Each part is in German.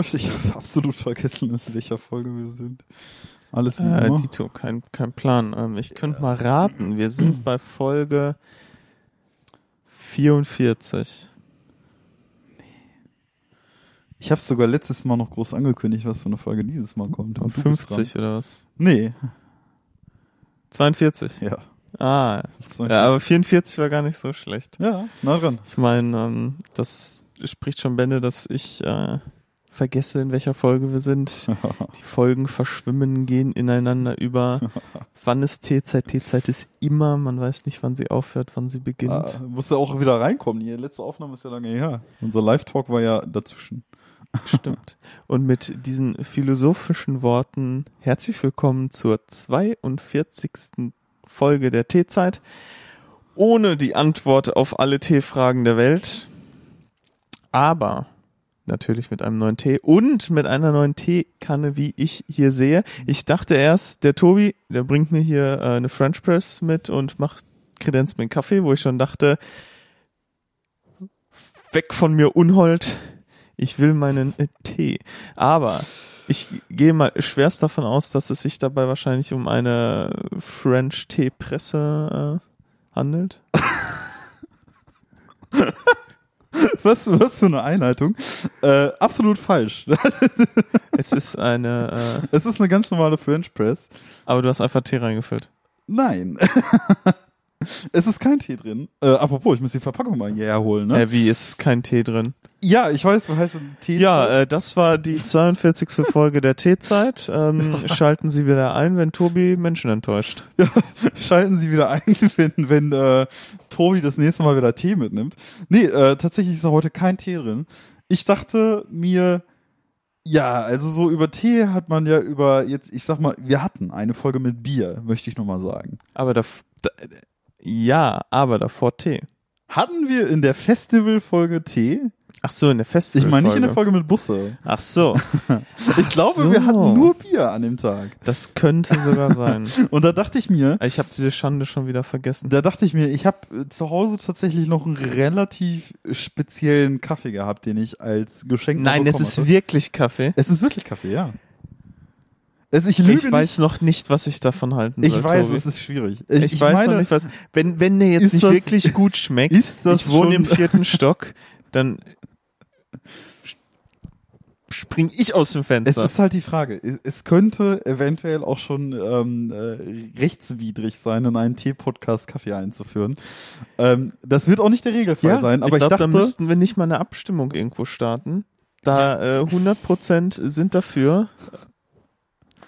Läuft. Ich habe absolut vergessen, in welcher Folge wir sind. Alles wie Äh, immer. Kein, kein Plan. Ähm, ich könnte mal raten. Wir sind bei Folge 44. Ich habe sogar letztes Mal noch groß angekündigt, was für eine Folge dieses Mal kommt. Und du bist 50 oder was? Nee, 42. ja. Ah, ja, aber 44 war gar nicht so schlecht. ja, nah dran. Ich meine, ähm, das spricht schon Bände, dass ich äh, vergesse, in welcher Folge wir sind. Die Folgen verschwimmen, gehen ineinander über. wann ist T-Zeit? T-Zeit ist immer, man weiß nicht, wann sie aufhört, wann sie beginnt. Ah, musst du auch wieder reinkommen. Die letzte Aufnahme ist ja lange her. Unser Live-Talk war ja dazwischen. Stimmt. Und mit diesen philosophischen Worten herzlich willkommen zur 42. Folge der T-Zeit. Ohne die Antwort auf alle T-Fragen der Welt. Aber natürlich mit einem neuen Tee und mit einer neuen Teekanne, wie ich hier sehe. Ich dachte erst, der Tobi, der bringt mir hier äh, eine French Press mit und macht Kredenz mit Kaffee, wo ich schon dachte, weg von mir Unhold, ich will meinen äh, Tee. Aber ich gehe mal schwerst davon aus, dass es sich dabei wahrscheinlich um eine French Teepresse äh, handelt. Was, was für eine Einleitung. Äh, absolut falsch. Es ist eine, äh, Es ist eine ganz normale French Press. aber du hast einfach Tee reingefüllt. Nein. es ist kein Tee drin. Äh, apropos, ich muss die Verpackung mal hierher holen, ne? Äh, wie ist kein Tee drin? ja, ich weiß, was heißt denn Tee? Ja, äh, das war die 42. Folge der Teezeit. Ähm, schalten Sie wieder ein, wenn Tobi Menschen enttäuscht. Schalten Sie wieder ein, wenn, wenn äh, Tobi das nächste Mal wieder Tee mitnimmt. Nee, äh, tatsächlich ist da heute kein Tee drin. Ich dachte mir, ja, also so über Tee hat man ja über, jetzt, ich sag mal, wir hatten eine Folge mit Bier, möchte ich nochmal sagen. Aber da, da, ja, aber davor Tee. Hatten wir in der Festival-Folge Tee? Ach so, in der Festival. Ich meine nicht in der Folge mit Busse. Ach so, Ich glaube, so. wir hatten nur Bier an dem Tag. das könnte sogar sein. Und da dachte ich mir, Ich habe diese Schande schon wieder vergessen. da dachte ich mir, ich habe zu Hause tatsächlich noch einen relativ speziellen Kaffee gehabt, den ich als Geschenk Nein, es ist hatte. wirklich Kaffee. Es ist wirklich Kaffee, ja. Es, ich lüge Ich weiß noch nicht, was ich davon halten nicht. soll. Ich weiß, Tobi. es ist schwierig. Ich, weiß meine, noch nicht, was. Wenn, wenn der jetzt nicht das- wirklich gut schmeckt, ist das ich wohne im vierten Stock, dann spring ich aus dem Es Fenster. ist halt die Frage. Es- Es könnte eventuell auch schon ähm, äh, rechtswidrig sein, in einen Tee-Podcast Kaffee einzuführen. Ähm, das wird auch nicht der Regelfall sein, aber ich, ich glaube, da dachte, müssten wir nicht mal eine Abstimmung irgendwo starten. Da äh, 100% sind dafür,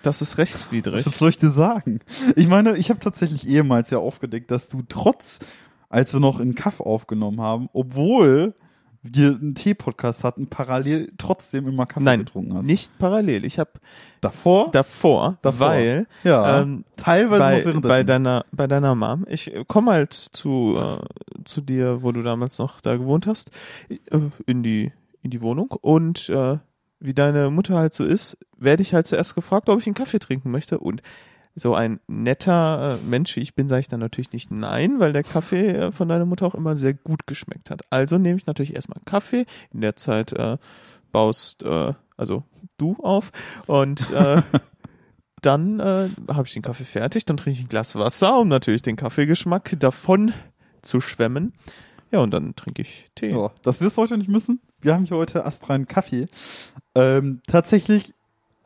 das ist rechtswidrig. was soll ich dir sagen? Ich meine, ich habe tatsächlich ehemals ja aufgedeckt, dass du trotz, als wir noch in Kaff aufgenommen haben, obwohl wir einen Tee-Podcast hatten, parallel trotzdem immer Kaffee Nein, getrunken hast. nicht parallel. Ich habe davor, davor, Davor. weil ja, ähm, teilweise bei, bei deiner bei deiner Mom. Ich komme halt zu äh, zu dir, wo du damals noch da gewohnt hast, äh, in die in die Wohnung und äh, wie deine Mutter halt so ist, werde ich halt zuerst gefragt, ob ich einen Kaffee trinken möchte und so ein netter äh, Mensch wie ich bin, sage ich dann natürlich nicht nein, weil der Kaffee äh, von deiner Mutter auch immer sehr gut geschmeckt hat. Also nehme ich natürlich erstmal Kaffee. In der Zeit äh, baust äh, also du auf und äh, dann äh, habe ich den Kaffee fertig, dann trinke ich ein Glas Wasser, um natürlich den Kaffeegeschmack davon zu schwemmen. Ja, und dann trinke ich Tee. Ja, das wirst du heute nicht müssen. Wir haben hier heute astreinen Kaffee. Ähm, tatsächlich,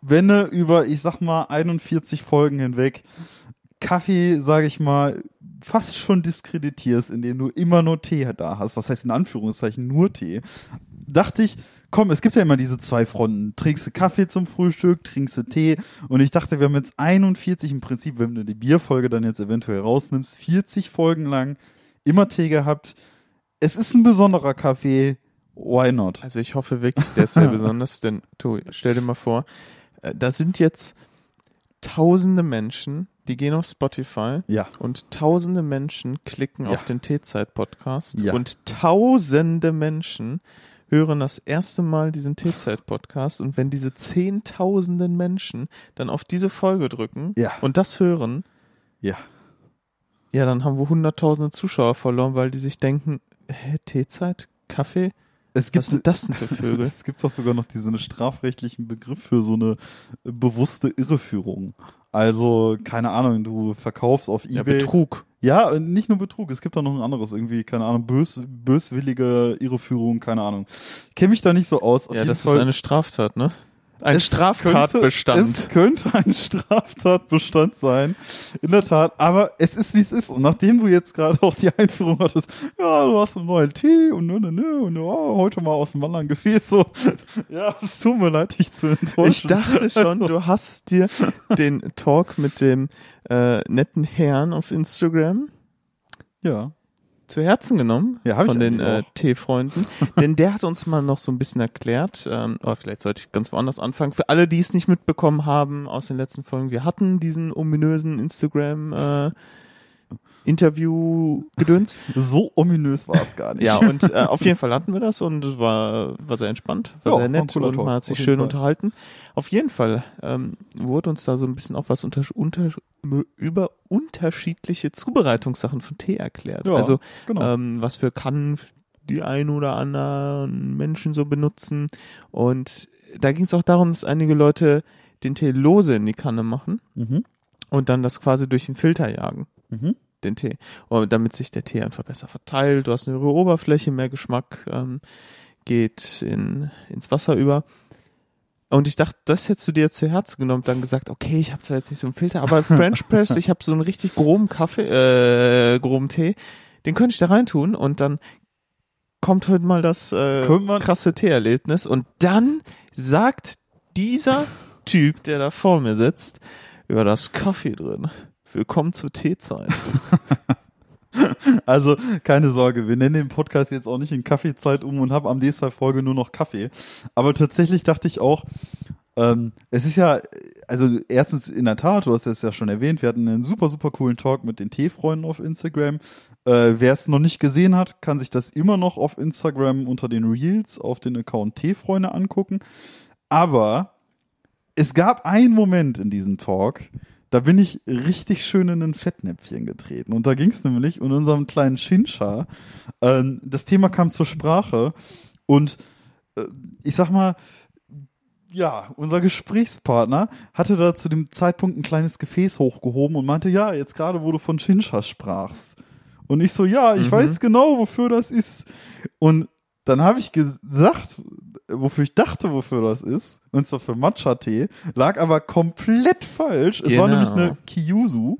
wenn du über, ich sag mal, 41 Folgen hinweg Kaffee, sage ich mal, fast schon diskreditierst, indem du immer nur Tee da hast, was heißt in Anführungszeichen nur Tee, dachte ich, komm, es gibt ja immer diese zwei Fronten. Trinkst du Kaffee zum Frühstück, trinkst du Tee und ich dachte, wir haben jetzt 41 im Prinzip, wenn du die Bierfolge dann jetzt eventuell rausnimmst, 40 Folgen lang immer Tee gehabt. Es ist ein besonderer Kaffee, why not? Also ich hoffe wirklich, der ist sehr besonders, denn du, stell dir mal vor, da sind jetzt tausende Menschen, die gehen auf Spotify Ja. und tausende Menschen klicken Ja. auf den T-Zeit-Podcast Ja. und tausende Menschen hören das erste Mal diesen T-Zeit-Podcast und wenn diese zehntausenden Menschen dann auf diese Folge drücken und das hören, Ja. ja, dann haben wir hunderttausende Zuschauer verloren, weil die sich denken, hä, Teezeit, Kaffee, Es Was gibt, sind das denn für Vögel? es gibt doch sogar noch diesen strafrechtlichen Begriff für so eine bewusste Irreführung. Also, keine Ahnung, du verkaufst auf Ja, Ebay. Betrug. Ja, äh, nicht nur Betrug, es gibt da noch ein anderes, irgendwie, keine Ahnung, bös, böswillige Irreführung, keine Ahnung. Kenne mich da nicht so aus. Ja, das Fall- ist eine Straftat, ne? Ein Es Straftatbestand. Könnte, es könnte ein Straftatbestand sein, in der Tat. Aber es ist wie es ist. Und nachdem du jetzt gerade auch die Einführung hattest, ja, du hast einen neuen Tee und ne, ne, ne, und oh, heute mal aus dem Wandern gewesen. So, ja, es tut mir leid, dich zu enttäuschen. Ich dachte schon, du hast dir den Talk mit dem äh, netten Herrn auf Instagram ja. Zu Herzen genommen Ja, von den äh. Teefreunden. Denn der hat uns mal noch so ein bisschen erklärt, ähm, oder vielleicht sollte ich ganz woanders anfangen. Für alle, die es nicht mitbekommen haben aus den letzten Folgen, wir hatten diesen ominösen Instagram äh, Interview-Gedöns. So ominös war es gar nicht. Ja, und äh, auf jeden Fall hatten wir das und es war, war sehr entspannt, war Ja, sehr war nett cooler und man hat sich schön Fall. unterhalten. Auf jeden Fall ähm, wurde uns da so ein bisschen auch was unter, unter, über unterschiedliche Zubereitungssachen von Tee erklärt. Ja, also genau. ähm, was für Kannen die ein oder anderen Menschen so benutzen. Und da ging es auch darum, dass einige Leute den Tee lose in die Kanne machen mhm. und dann das quasi durch den Filter jagen Mhm. den Tee. Und damit sich der Tee einfach besser verteilt. Du hast eine höhere Oberfläche, mehr Geschmack ähm, geht in, ins Wasser über. Und ich dachte, das hättest du dir zu Herzen genommen dann gesagt, okay, ich habe zwar jetzt nicht so einen Filter, aber French Press, ich habe so einen richtig groben Kaffee, äh, groben Tee, den könnte ich da reintun und dann kommt heute mal das äh, krasse Teeerlebnis und dann sagt dieser Typ, der da vor mir sitzt, über das Kaffee drin. Willkommen zur Teezeit. Also keine Sorge, wir nennen den Podcast jetzt auch nicht in Kaffeezeit um und haben am nächsten Folge nur noch Kaffee. Aber tatsächlich dachte ich auch, ähm, es ist ja, also erstens in der Tat, du hast es ja schon erwähnt, wir hatten einen super, super coolen Talk mit den Teefreunden auf Instagram. Äh, Wer es noch nicht gesehen hat, kann sich das immer noch auf Instagram unter den Reels auf den Account Teefreunde angucken. Aber es gab einen Moment in diesem Talk, da bin ich richtig schön in ein Fettnäpfchen getreten. Und da ging es nämlich in unserem kleinen Shinsha. Ähm, das Thema kam zur Sprache und äh, ich sag mal, ja, unser Gesprächspartner hatte da zu dem Zeitpunkt ein kleines Gefäß hochgehoben und meinte, ja, jetzt gerade, wo du von Shinsha sprachst. Und ich so, ja, ich Mhm. weiß genau, wofür das ist. Und dann habe ich gesagt, wofür ich dachte, wofür das ist, und zwar für Matcha-Tee, lag aber komplett falsch. Es war Genau. nämlich eine Kiyusu,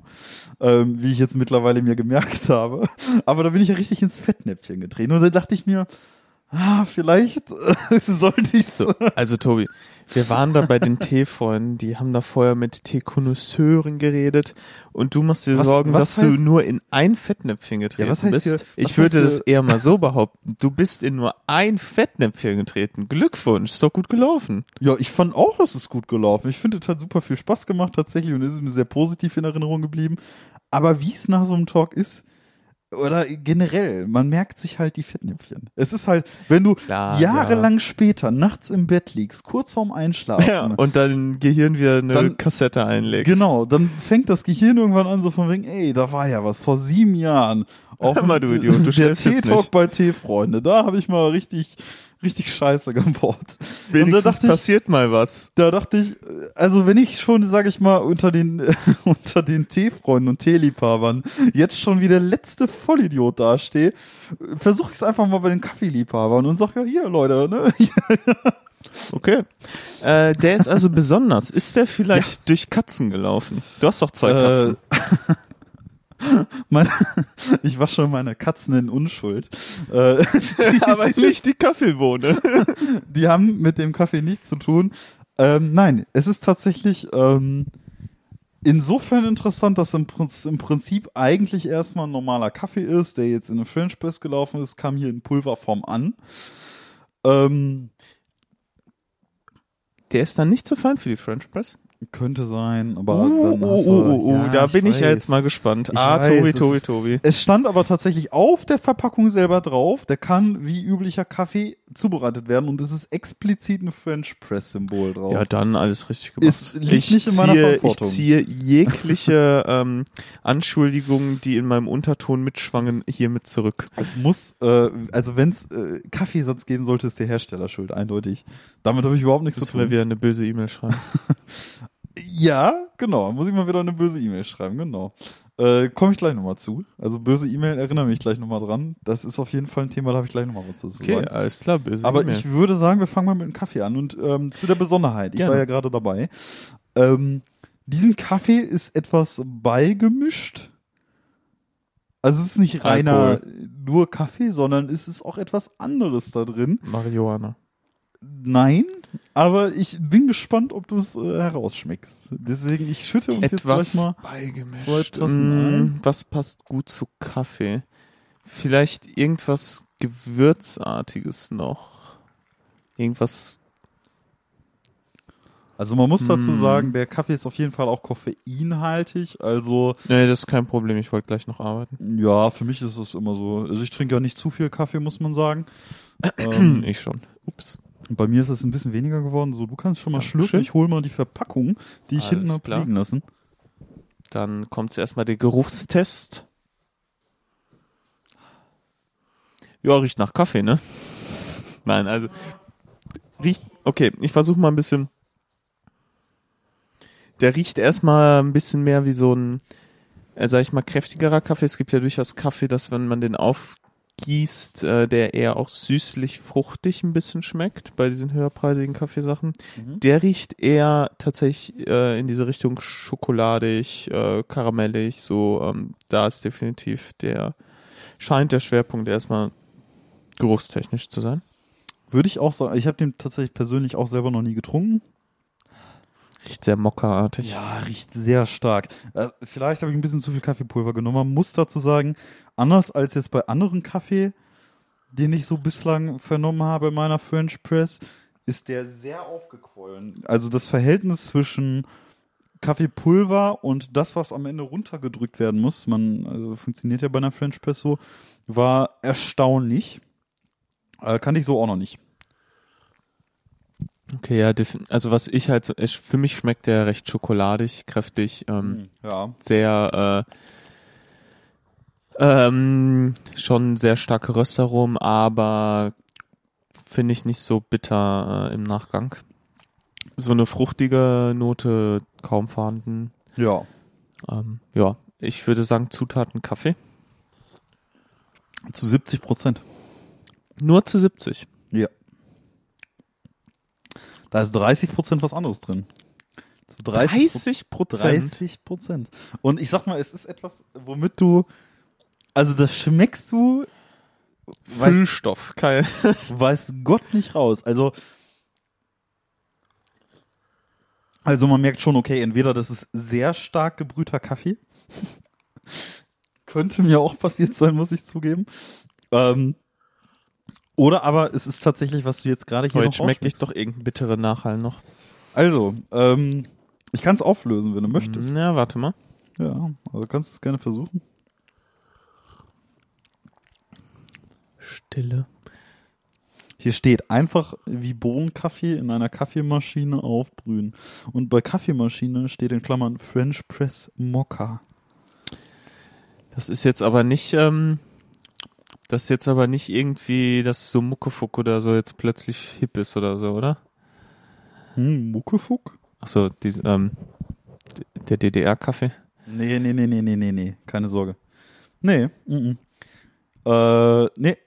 ähm, wie ich jetzt mittlerweile mir gemerkt habe. Aber da bin ich ja richtig ins Fettnäpfchen getreten. Und dann dachte ich mir, ah, vielleicht äh, sollte ich So, also Tobi, wir waren da bei den Teefreunden, die haben da vorher mit Teekonnoisseuren geredet und du machst dir Was- Sorgen, was dass du heißt- nur in ein Fettnäpfchen getreten was heißt bist. hier- was ich würde das eher mal so behaupten. Du bist in nur ein Fettnäpfchen getreten. Glückwunsch, ist doch gut gelaufen. Ja, ich fand auch, es ist gut gelaufen. Ich finde, es hat super viel Spaß gemacht tatsächlich und es ist mir sehr positiv in Erinnerung geblieben. Aber wie es nach so einem Talk ist, oder generell, man merkt sich halt die Fettnäpfchen. Es ist halt, wenn du Klar, jahrelang später nachts im Bett liegst, kurz vorm Einschlafen, Ja, und dein Gehirn wieder eine Dann- Kassette einlegt. Genau, dann fängt das Gehirn irgendwann an, so von wegen, ey, da war ja was vor sieben Jahren. Auf mal, du Idiot, du der nicht. bei Teefreunde, da habe ich mal richtig, richtig Scheiße da Wenigstens ich, passiert mal was. da dachte ich, also wenn ich schon, sag ich mal, unter den, unter den Teefreunden und Teeliebhabern jetzt schon wie der letzte Vollidiot dastehe, versuche ich es einfach mal bei den Kaffeeliebhabern und sag ja, hier, Leute, ne? Okay. Äh, der ist also besonders. Ist der vielleicht durch Katzen gelaufen? Du hast doch zwei Katzen. Äh, mein, ich wasche meine Katzen in Unschuld. Äh, Aber nicht die Kaffeebohne. die haben mit dem Kaffee nichts zu tun. Ähm, nein, es ist tatsächlich ähm, insofern interessant, dass im, im Prinzip eigentlich erstmal ein normaler Kaffee ist, der jetzt in eine French Press gelaufen ist, kam hier in Pulverform an. Ähm, Der ist dann nicht so fein für die French Press. Könnte sein, aber Uh, dann uh, uh, uh, uh, Ja, da ich bin ich ja weiß. jetzt mal gespannt. Ich ah, weiß, Tobi, das Tobi, ist- Tobi. Es stand aber tatsächlich auf der Verpackung selber drauf, der kann wie üblicher Kaffee zubereitet werden und es ist explizit ein French Press Symbol drauf. Ja, dann alles richtig gemacht. Es liegt nicht in meiner Verantwortung. Ich ziehe jegliche ähm, Anschuldigungen, die in meinem Unterton mitschwangen, hiermit zurück. Es muss, äh, also wenn es äh, Kaffeesatz geben sollte, ist der Hersteller schuld, eindeutig. Damit habe ich überhaupt nichts zu Müssen wir tun. wieder eine böse E-Mail schreiben. Ja, genau. Muss ich mal wieder eine böse E-Mail schreiben, genau. Äh, Komme ich gleich nochmal zu. Also böse E-Mail, erinnere mich gleich nochmal dran. Das ist auf jeden Fall ein Thema, da habe ich gleich nochmal was zu Okay, sagen. alles klar, böse Aber E-Mail. ich würde sagen, wir fangen mal mit dem Kaffee an und ähm, zu der Besonderheit. Ich Gerne. war ja gerade dabei. Ähm, diesem Kaffee ist etwas beigemischt. Also es ist nicht reiner nur Kaffee, sondern es ist auch etwas anderes da drin. Marihuana. Nein, aber ich bin gespannt, ob du es äh, herausschmeckst. Deswegen, ich schütte uns Etwas jetzt gleich mal. beigemischt. zwei Tassen Mm, was passt gut zu Kaffee? Vielleicht irgendwas Gewürzartiges noch. Irgendwas. Also man muss dazu Mm. sagen, der Kaffee ist auf jeden Fall auch koffeinhaltig. Also Nee, das ist kein Problem. Ich wollte gleich noch arbeiten. ja, für mich ist es immer so. Also ich trinke ja nicht zu viel Kaffee, muss man sagen. ähm, Ich schon. Ups. Bei mir ist es ein bisschen weniger geworden. So, du kannst schon mal Dankeschön. schlürfen. Ich hole mal die Verpackung, die ich Alles hinten hab klar. liegen lassen. Dann kommt zuerst mal der Geruchstest. Ja, riecht nach Kaffee, ne? Nein, also riecht. Okay, ich versuche mal ein bisschen. Der riecht erstmal ein bisschen mehr wie so ein, äh, sag ich mal, kräftigerer Kaffee. Es gibt ja durchaus Kaffee, dass wenn man den aufgießt, äh, der eher auch süßlich, fruchtig ein bisschen schmeckt bei diesen höherpreisigen Kaffeesachen. Mhm. Der riecht eher tatsächlich äh, in diese Richtung schokoladig, äh, karamellig, so, ähm, da ist definitiv der, scheint der Schwerpunkt erstmal geruchstechnisch zu sein. Würde ich auch sagen, ich habe den tatsächlich persönlich auch selber noch nie getrunken. Riecht sehr mockerartig. Ja, riecht sehr stark. Äh, vielleicht habe ich ein bisschen zu viel Kaffeepulver genommen. Man muss dazu sagen, anders als jetzt bei anderen Kaffee, den ich so bislang vernommen habe in meiner French Press, ist der sehr aufgequollen. Also das Verhältnis zwischen Kaffeepulver und das, was am Ende runtergedrückt werden muss, man also funktioniert ja bei einer French Press so, war erstaunlich. Äh, kannte ich so auch noch nicht. Okay, ja, also was ich halt, ich, für mich schmeckt der recht schokoladig, kräftig, ähm, Ja. sehr, äh, ähm, schon sehr starke Röstaromen, aber finde ich nicht so bitter äh, im Nachgang. So eine fruchtige Note kaum vorhanden. Ja. Ähm, ja, ich würde sagen Zutaten Kaffee. Zu 70 Prozent. Nur zu 70. Ja. Da ist 30 Prozent was anderes drin. Zu 30 Prozent. 30 Prozent. Und ich sag mal, es ist etwas, womit du, also das schmeckst du, Füllstoff. Kein, weiß Gott nicht raus. Also, also man merkt schon, okay, entweder das ist sehr stark gebrühter Kaffee. Könnte mir auch passiert sein, muss ich zugeben. Ähm, oder aber es ist tatsächlich, was du jetzt gerade hier heute noch schmecke ich rausschmeckst. doch irgendeinen bitteren Nachhall noch. Also, ähm, ich kann es auflösen, wenn du möchtest. Ja, warte mal. Ja, also kannst du es gerne versuchen. Stille. Hier steht einfach wie Bohnenkaffee in einer Kaffeemaschine aufbrühen. Und bei Kaffeemaschine steht in Klammern French Press Mocha. Das ist jetzt aber nicht, ähm, das ist jetzt aber nicht irgendwie, dass so Muckefuck oder so jetzt plötzlich hip ist oder so, oder? Hm, Muckefuck? Achso, ähm, der DDR-Kaffee. Nee, nee, nee, nee, nee, nee, nee. Keine Sorge. Nee, mm, -mm. Äh, nee.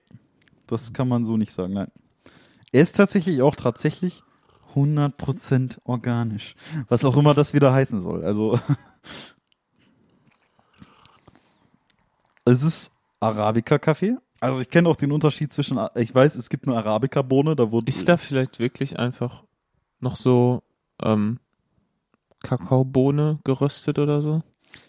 Das kann man so nicht sagen, nein. Er ist tatsächlich auch tatsächlich 100% organisch. Was auch immer das wieder heißen soll. Also, es ist Arabica-Kaffee. Also ich kenne auch den Unterschied zwischen, ich weiß, es gibt eine Arabica-Bohne, da wurde Ist da vielleicht wirklich einfach noch so, ähm, Kakaobohne geröstet oder so?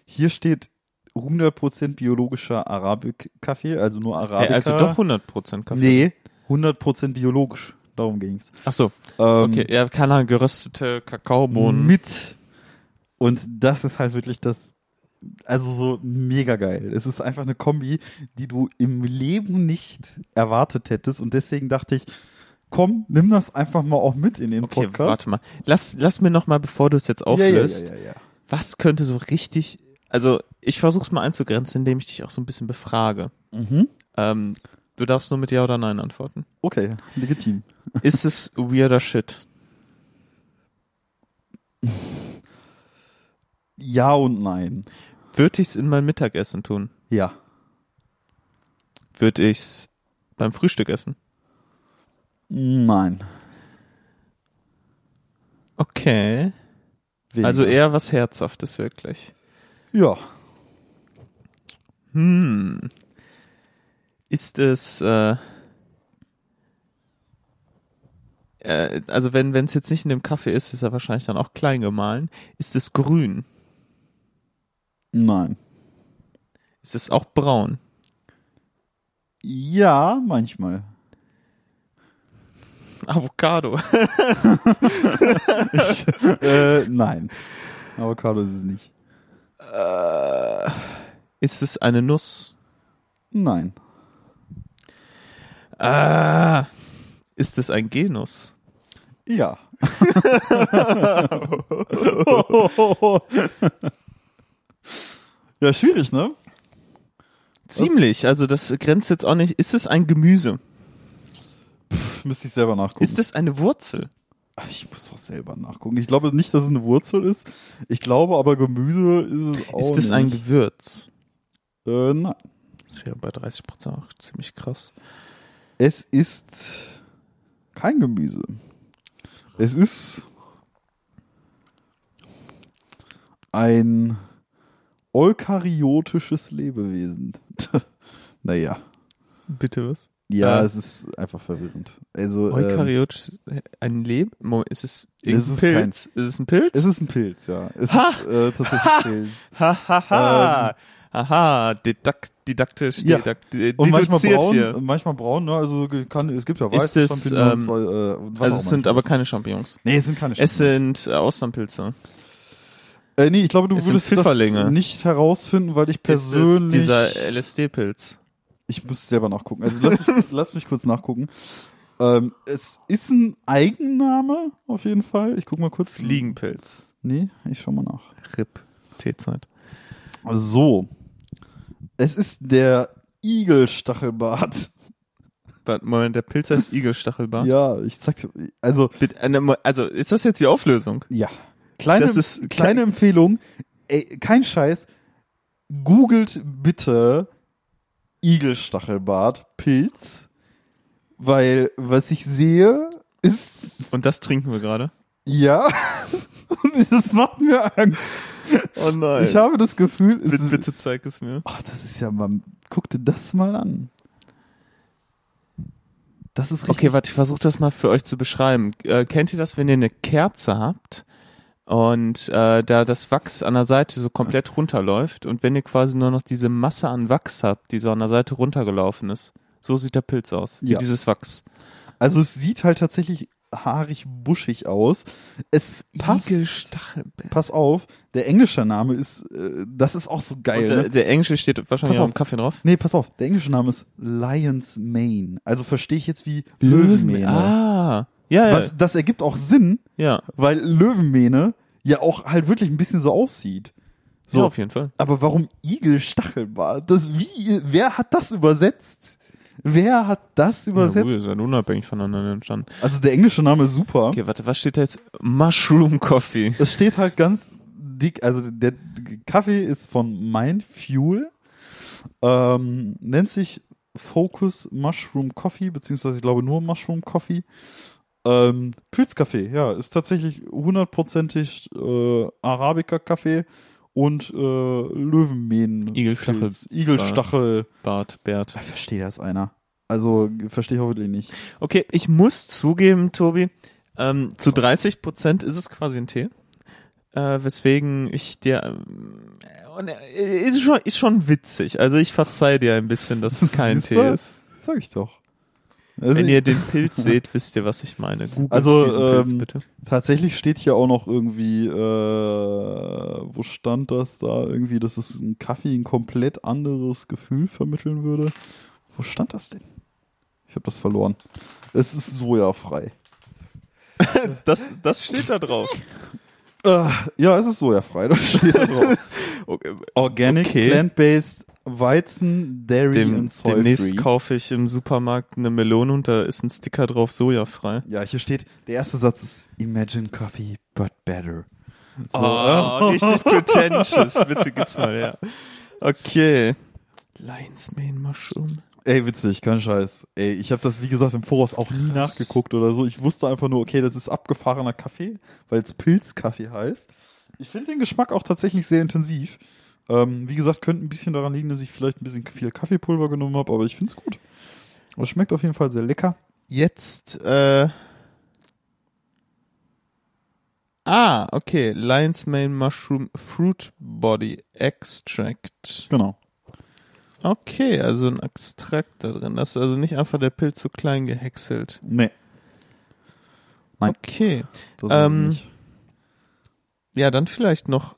hier steht 100% biologischer Arabik-Kaffee, also nur Arabica. Also doch 100% Kaffee. Nee, 100% biologisch. Darum ging's. Achso, Ähm, okay. Ja, keine Ahnung, geröstete Kakaobohnen. Mit Und das ist halt wirklich das, also so mega geil. Es ist einfach eine Kombi, die du im Leben nicht erwartet hättest. Und deswegen dachte ich, komm, nimm das einfach mal auch mit in den Okay, Podcast. warte mal. Lass, lass mir noch mal, bevor du es jetzt auflöst, ja, ja, ja. was könnte so richtig, also ich versuche es mal einzugrenzen, indem ich dich auch so ein bisschen befrage. Mhm. Ähm, du darfst nur mit Ja oder Nein antworten. Okay, legitim. Ist es weirder Shit? Ja und nein. Würde ich es in mein Mittagessen tun? Ja. Würde ich es beim Frühstück essen? Nein. Okay. Weniger. Also eher was Herzhaftes wirklich. Ja. Hm. Ist es, äh, äh, also wenn es jetzt nicht in dem Kaffee ist, ist er wahrscheinlich dann auch klein gemahlen. Ist es grün? Nein. Ist es auch braun? Ja, manchmal. Avocado. Ich, äh, nein. Avocado ist es nicht. äh, ist es eine Nuss? Nein. Ah, ist es ein Genus? Ja. ja, schwierig, ne? Ziemlich, also das grenzt jetzt auch nicht. Ist es ein Gemüse? Pff, müsste ich selber nachgucken. Ist es eine Wurzel? Ich muss doch selber nachgucken. Ich glaube nicht, dass es eine Wurzel ist. Ich glaube aber Gemüse ist es auch ist es ein. Gewürz? Äh, nein. Das wäre bei 30 Prozent auch ziemlich krass. Es ist kein Gemüse. Es ist ein eukaryotisches Lebewesen. naja. Bitte was? Ja, Äh. es ist einfach verwirrend. Also, ähm, Eukaryotisch, ein Leben? Moment, ist es Es irgendein ist Pilz? Ist es ein Pilz? es ist ein Pilz, ja. Es Ha! ist äh, tatsächlich Pilz. ha, ha, ha. Aha, didak didaktisch, Ähm. Ja. didak di- Und manchmal braun, hier. manchmal braun, ne? Also kann, es gibt ja Ist weiße es, Champignons, ähm, weil, äh, Also es sind aber ist. keine Champignons. Nee, es sind keine Es Champignons. sind äh, Austernpilze. Äh, nee, ich glaube, du es würdest das nicht herausfinden, weil ich Ist persönlich. dieser LSD-Pilz? ich muss selber nachgucken. Also lass mich, lass mich kurz nachgucken. Ähm, es ist ein Eigenname, auf jeden Fall. Ich guck mal kurz. Fliegenpilz. Nee, ich schau mal nach. RIP. T-Zeit. So. Es ist der Igelstachelbart. Warte, Moment, der Pilz heißt Igelstachelbart. Ja, ich sag dir, also, äh, ne, Also, ist das jetzt die Auflösung? ja. Kleine, Das ist- kleine Empfehlung. Ey, kein Scheiß. Googelt bitte Igelstachelbart Pilz, weil was ich sehe ist Und das trinken wir gerade. ja, das macht mir Angst. Oh nein. Ich habe das Gefühl, es bitte, bitte zeig es mir. Ach, das ist ja mal, guck dir das mal an. Das ist richtig. Okay, warte, ich versuche das mal für euch zu beschreiben. Äh, kennt ihr das, wenn ihr eine Kerze habt und äh, da das Wachs an der Seite so komplett runterläuft und wenn ihr quasi nur noch diese Masse an Wachs habt, die so an der Seite runtergelaufen ist, so sieht der Pilz aus, wie Ja. dieses Wachs. Also es sieht halt tatsächlich haarig buschig aus. Es passt. Pass auf, der englische Name ist, äh, das ist auch so geil. Der, ne? der Englische steht wahrscheinlich auf. im Kaffee drauf. Nee, pass auf, der englische Name ist Lion's Mane. Also verstehe ich jetzt wie Löwenmähne. Ah, ja, ja, Was, das ergibt auch Sinn, ja. weil Löwenmähne ja auch halt wirklich ein bisschen so aussieht. So, ja, auf jeden Fall. Aber warum Igelstachelbart? Das, wie, wer hat das übersetzt? Wer hat das Ja, übersetzt? gut, ist unabhängig voneinander entstanden. also der englische Name ist super. Okay, warte, was steht da jetzt? Mushroom Coffee. Es steht halt ganz dick, also der Kaffee ist von Mind Fuel, ähm, nennt sich Focus Mushroom Coffee, beziehungsweise ich glaube nur Mushroom Coffee. Ähm, Pilzkaffee, ja, ist tatsächlich hundertprozentig äh, Arabica-Kaffee und äh, Löwenmähen. Igelstachel- Pilz. Igelstachel. Bart, Bert. Versteht das einer? Also, verstehe ich hoffentlich nicht. Okay, ich muss zugeben, Tobi, ähm, zu 30 Prozent ist es quasi ein Tee. Äh, weswegen ich dir und, äh, ist schon ist schon witzig. Also ich verzeih dir ein bisschen, dass es kein Tee ist. Sag ich doch. Also Wenn ihr den Pilz seht, wisst ihr, was ich meine. Googelt Also, diesen Pilz ähm, bitte. Tatsächlich steht hier auch noch irgendwie, äh, wo stand das da? Irgendwie, dass es ein Kaffee ein komplett anderes Gefühl vermitteln würde. Wo stand das denn? Ich habe das verloren. Es ist sojafrei. Das, das steht da drauf. Äh, ja, es ist sojafrei. Das steht da drauf. Okay. Organic, Okay. plant-based, Weizen, Dairy Dem, und Soy demnächst free. kaufe ich im Supermarkt eine Melone und da ist ein Sticker drauf, sojafrei. Ja, hier steht, der erste Satz ist Imagine Coffee, but better. So, Oh, richtig pretentious. Bitte gib's mal her. Okay. Lion's Mane Mushroom. Ey, witzig, kein Scheiß. Ey, ich habe das, wie gesagt, im Voraus auch nie Krass. nachgeguckt oder so. Ich wusste einfach nur, okay, das ist abgefahrener Kaffee, weil es Pilzkaffee heißt. Ich finde den Geschmack auch tatsächlich sehr intensiv. Ähm, wie gesagt, könnte ein bisschen daran liegen, dass ich vielleicht ein bisschen viel Kaffeepulver genommen habe, aber ich finde es gut. Es schmeckt auf jeden Fall sehr lecker. Jetzt, äh. Ah, okay. Lion's Mane Mushroom Fruit Body Extract. Genau. Okay, also ein Extrakt da drin. Das ist also nicht einfach der Pilz so klein gehäckselt. Nee, Nein. Okay. Ähm. Ja, dann vielleicht noch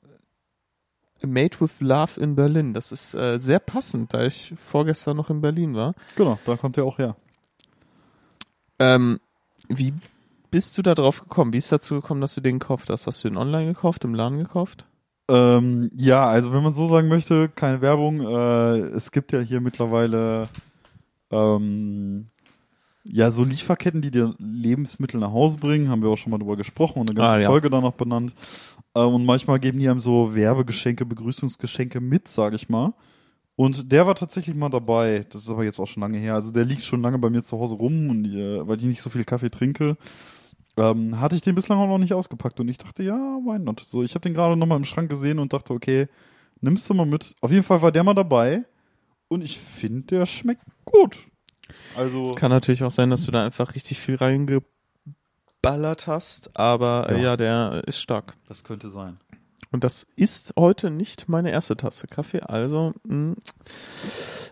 Made with Love in Berlin. Das ist äh, sehr passend, da ich vorgestern noch in Berlin war. Genau, da kommt er auch her. Ähm, wie bist du da drauf gekommen? Wie ist dazu gekommen, dass du den gekauft hast? Hast du den online gekauft, im Laden gekauft? Ähm, ja, also wenn man so sagen möchte, keine Werbung. Äh, es gibt ja hier mittlerweile ähm, ja so Lieferketten, die dir Lebensmittel nach Hause bringen. Haben wir auch schon mal drüber gesprochen und eine ganze Ah, ja. Folge danach benannt. Äh, und manchmal geben die einem so Werbegeschenke, Begrüßungsgeschenke mit, sage ich mal. Und der war tatsächlich mal dabei. Das ist aber jetzt auch schon lange her. Also der liegt schon lange bei mir zu Hause rum und äh, weil ich nicht so viel Kaffee trinke, ähm, hatte ich den bislang auch noch nicht ausgepackt und ich dachte, ja, why not? So, ich habe den gerade noch mal im Schrank gesehen und dachte, okay, nimmst du mal mit. Auf jeden Fall war der mal dabei und ich finde, der schmeckt gut. Also, Es kann natürlich auch sein, dass du da einfach richtig viel reingeballert hast, aber äh, Ja. ja, der ist stark. das könnte sein. Und das ist heute nicht meine erste Tasse Kaffee, also mh,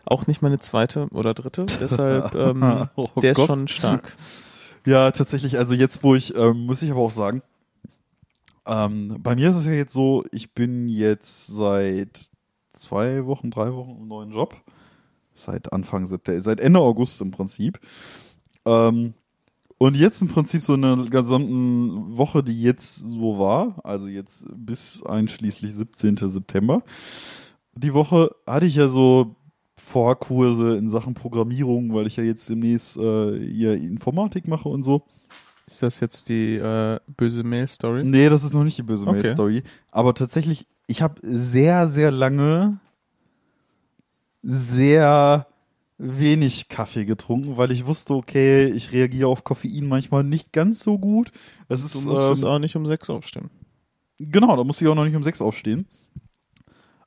auch nicht meine zweite oder dritte. Deshalb, ähm, Oh der ist Gott. schon stark. Ja, tatsächlich, also jetzt, wo ich, ähm, muss ich aber auch sagen, ähm, bei mir ist es ja jetzt so, ich bin jetzt seit zwei Wochen, drei Wochen im neuen Job. Seit Anfang September, seit Ende August im Prinzip. Ähm, und jetzt im Prinzip so in der gesamten Woche, die jetzt so war, also jetzt bis einschließlich 17. September, die Woche hatte ich ja so Vorkurse in Sachen Programmierung, weil ich ja jetzt demnächst äh, hier Informatik mache und so. Ist das jetzt die äh, böse Mail-Story? Nee, das ist noch nicht die böse Okay. Mail-Story. Aber tatsächlich, ich habe sehr, sehr lange sehr wenig Kaffee getrunken, weil ich wusste, okay, ich reagiere auf Koffein manchmal nicht ganz so gut. Es ist, Du musstest ähm, auch nicht um sechs aufstehen. Genau, da musste ich auch noch nicht um sechs aufstehen.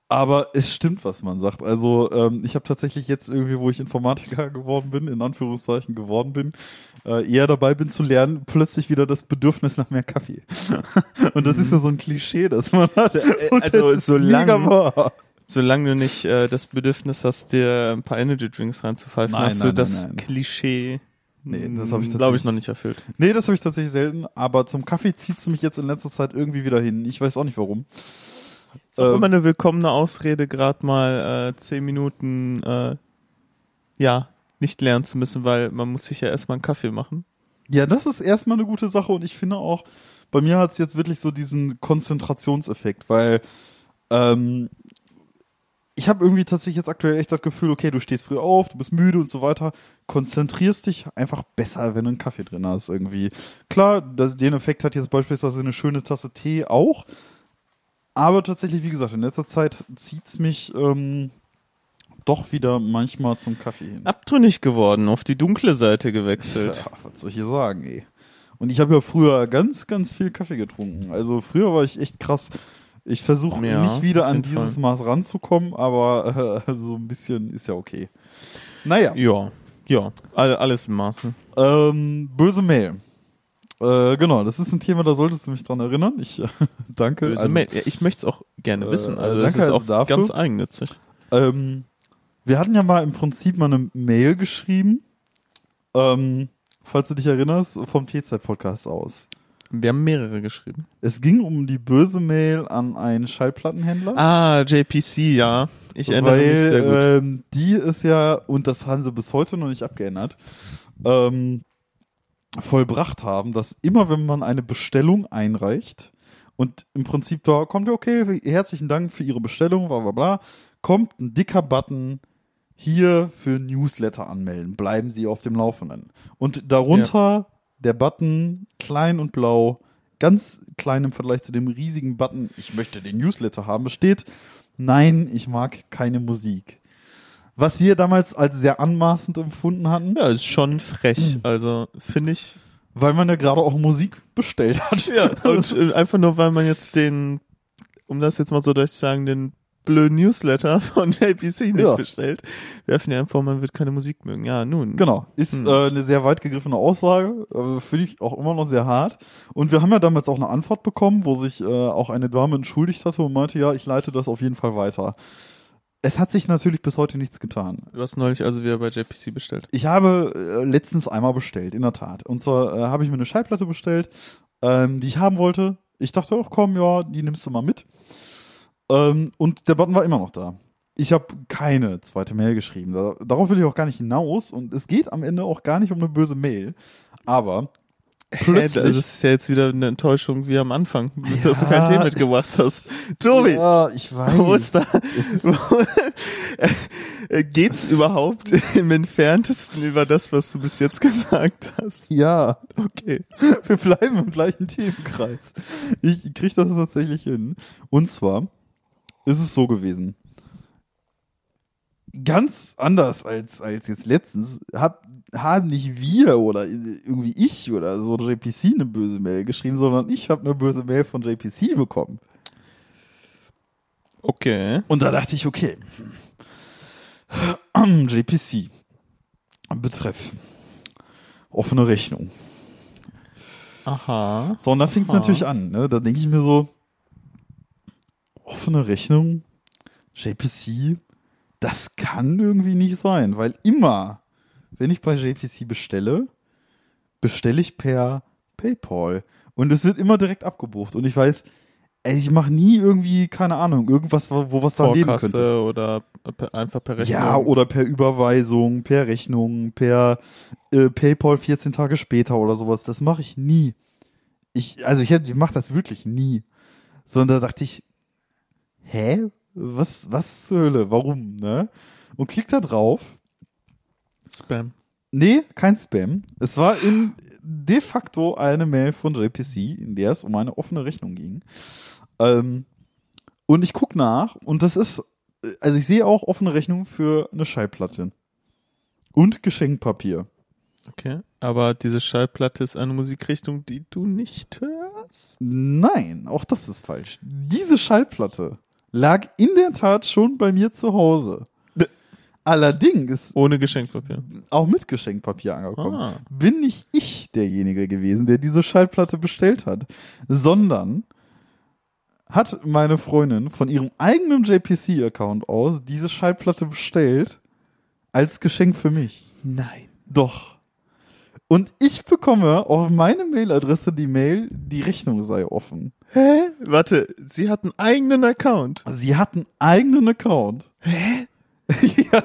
Aber es stimmt, was man sagt. Also ähm, ich habe tatsächlich jetzt irgendwie, wo ich Informatiker geworden bin, in Anführungszeichen geworden bin, äh, eher dabei bin zu lernen, plötzlich wieder das Bedürfnis nach mehr Kaffee. Und das ist ja so ein Klischee, das man hat. Und also das ist solange-. Solange du nicht äh, das Bedürfnis hast, dir ein paar Energy Drinks reinzupfeifen, Nein, hast du nein, das nein. Klischee, Nee, das hab ich glaube ich, noch nicht erfüllt. Nee, das habe ich tatsächlich selten, aber zum Kaffee zieht es mich jetzt in letzter Zeit irgendwie wieder hin. Ich weiß auch nicht warum. Ist auch Ähm, immer eine willkommene Ausrede, gerade mal äh, zehn Minuten äh, ja nicht lernen zu müssen, weil man muss sich ja erstmal einen Kaffee machen. Ja, das ist erstmal eine gute Sache und ich finde auch, bei mir hat es jetzt wirklich so diesen Konzentrationseffekt, weil ähm, ich habe irgendwie tatsächlich jetzt aktuell echt das Gefühl, okay, du stehst früh auf, du bist müde und so weiter, konzentrierst dich einfach besser, wenn du einen Kaffee drin hast irgendwie. Klar, das, den Effekt hat jetzt beispielsweise eine schöne Tasse Tee auch, aber tatsächlich, wie gesagt, in letzter Zeit zieht's mich ähm, doch wieder manchmal zum Kaffee hin. Abtrünnig geworden, auf die dunkle Seite gewechselt. Ja, was soll ich hier sagen, ey? Und ich habe ja früher ganz, ganz viel Kaffee getrunken. Also früher war ich echt krass. Ich versuche Ja, nicht wieder an dieses Fall. Maß ranzukommen, aber äh, so ein bisschen ist ja okay. Naja, Ja, ja, all, alles im Maße. ähm, böse Mail. Äh, genau, das ist ein Thema, da solltest du mich dran erinnern. Ich äh, danke. Böse Also, Mail. Ja, ich möchte es auch gerne äh, wissen. Also das danke ist also auch dafür. ganz eigennützig. Ähm, wir hatten ja mal im Prinzip mal eine Mail geschrieben Ähm, falls du dich erinnerst, vom T-Zeit-Podcast aus. Wir haben mehrere geschrieben. Es ging um die böse Mail an einen Schallplattenhändler. Ah, JPC, ja. Ich erinnere weil, mich sehr gut. Ähm, die ist ja, und das haben sie bis heute noch nicht abgeändert, ähm, vollbracht haben, dass immer wenn man eine Bestellung einreicht und im Prinzip da kommt, ja, okay, herzlichen Dank für Ihre Bestellung, bla bla bla, kommt ein dicker Button hier für Newsletter anmelden. Bleiben Sie auf dem Laufenden. Und darunter der Button klein und blau, ganz klein im Vergleich zu dem riesigen Button, ich möchte den Newsletter haben, steht, nein, ich mag keine Musik. Was wir damals als sehr anmaßend empfunden hatten, Ja, ist schon frech. Also, finde ich. weil man ja gerade auch Musik bestellt hat. Ja, und äh, einfach nur, weil man jetzt den, um das jetzt mal so durch zu sagen, den blöden Newsletter von JPC nicht Ja. bestellt, werfen die einem vor, man wird keine Musik mögen. Ja, nun. Genau, ist Hm. äh, eine sehr weit gegriffene Aussage, also finde ich auch immer noch sehr hart. Und wir haben ja damals auch eine Antwort bekommen, wo sich äh, auch eine Dame entschuldigt hatte und meinte, ja, ich leite das auf jeden Fall weiter. Es hat sich natürlich bis heute nichts getan. Du hast neulich also wieder bei JPC bestellt. Ich habe äh, letztens einmal bestellt, in der Tat. Und zwar äh, habe ich mir eine Schallplatte bestellt, ähm, die ich haben wollte. Ich dachte auch, komm, ja, die nimmst du mal mit. Ähm, und der Button war immer noch da. Ich habe keine zweite Mail geschrieben. Da, darauf will ich auch gar nicht hinaus. Und es geht am Ende auch gar nicht um eine böse Mail. Aber plötzlich. Also es ist ja jetzt wieder eine Enttäuschung wie am Anfang, dass du Ja. kein Tee mitgebracht hast. Tobi, ja, ich weiß. wo ist da? Ist, Äh, Geht's überhaupt im entferntesten über das, was du bis jetzt gesagt hast? ja, Okay. wir bleiben im gleichen Themenkreis. Ich kriege das tatsächlich hin. Und zwar ist es so gewesen. Ganz anders als, als jetzt letztens hab, haben nicht wir oder irgendwie ich oder so JPC eine böse Mail geschrieben, sondern ich habe eine böse Mail von JPC bekommen. Okay. Und da dachte ich, okay, JPC, betreff, offene Rechnung. Aha. So, und da fing es natürlich an. Ne? Da denke ich mir so, offene Rechnung, JPC, das kann irgendwie nicht sein, weil immer, wenn ich bei JPC bestelle, bestelle ich per PayPal. Und es wird immer direkt abgebucht. Und ich weiß, ey, ich mache nie irgendwie, keine Ahnung, irgendwas, wo was daneben könnte. Vorkasse oder per, einfach per Rechnung. Ja, oder per Überweisung, per Rechnung, per äh, PayPal 14 Tage später oder sowas. Das mache ich nie. Ich, also ich, ich mache das wirklich nie. Sondern da dachte ich, hä? Was, was zur Hölle? Warum, ne? Und klick da drauf. Spam. Nee, kein Spam. Es war in de facto eine Mail von JPC, in der es um eine offene Rechnung ging. Ähm, und ich guck nach und das ist, also ich sehe auch offene Rechnung für eine Schallplatte. Und Geschenkpapier. Okay. Aber diese Schallplatte ist eine Musikrichtung, die du nicht hörst. Nein, auch das ist falsch. Diese Schallplatte lag in der Tat schon bei mir zu Hause. D- Allerdings Ohne Geschenkpapier. auch mit Geschenkpapier angekommen. Ah. Bin nicht ich derjenige gewesen, der diese Schallplatte bestellt hat, sondern hat meine Freundin von ihrem eigenen JPC-Account aus diese Schallplatte bestellt als Geschenk für mich. Nein. Doch. Und ich bekomme auf meine Mailadresse die Mail, die Rechnung sei offen. Hä? Warte, sie hat einen eigenen Account. Sie hat einen eigenen Account. Hä? ja.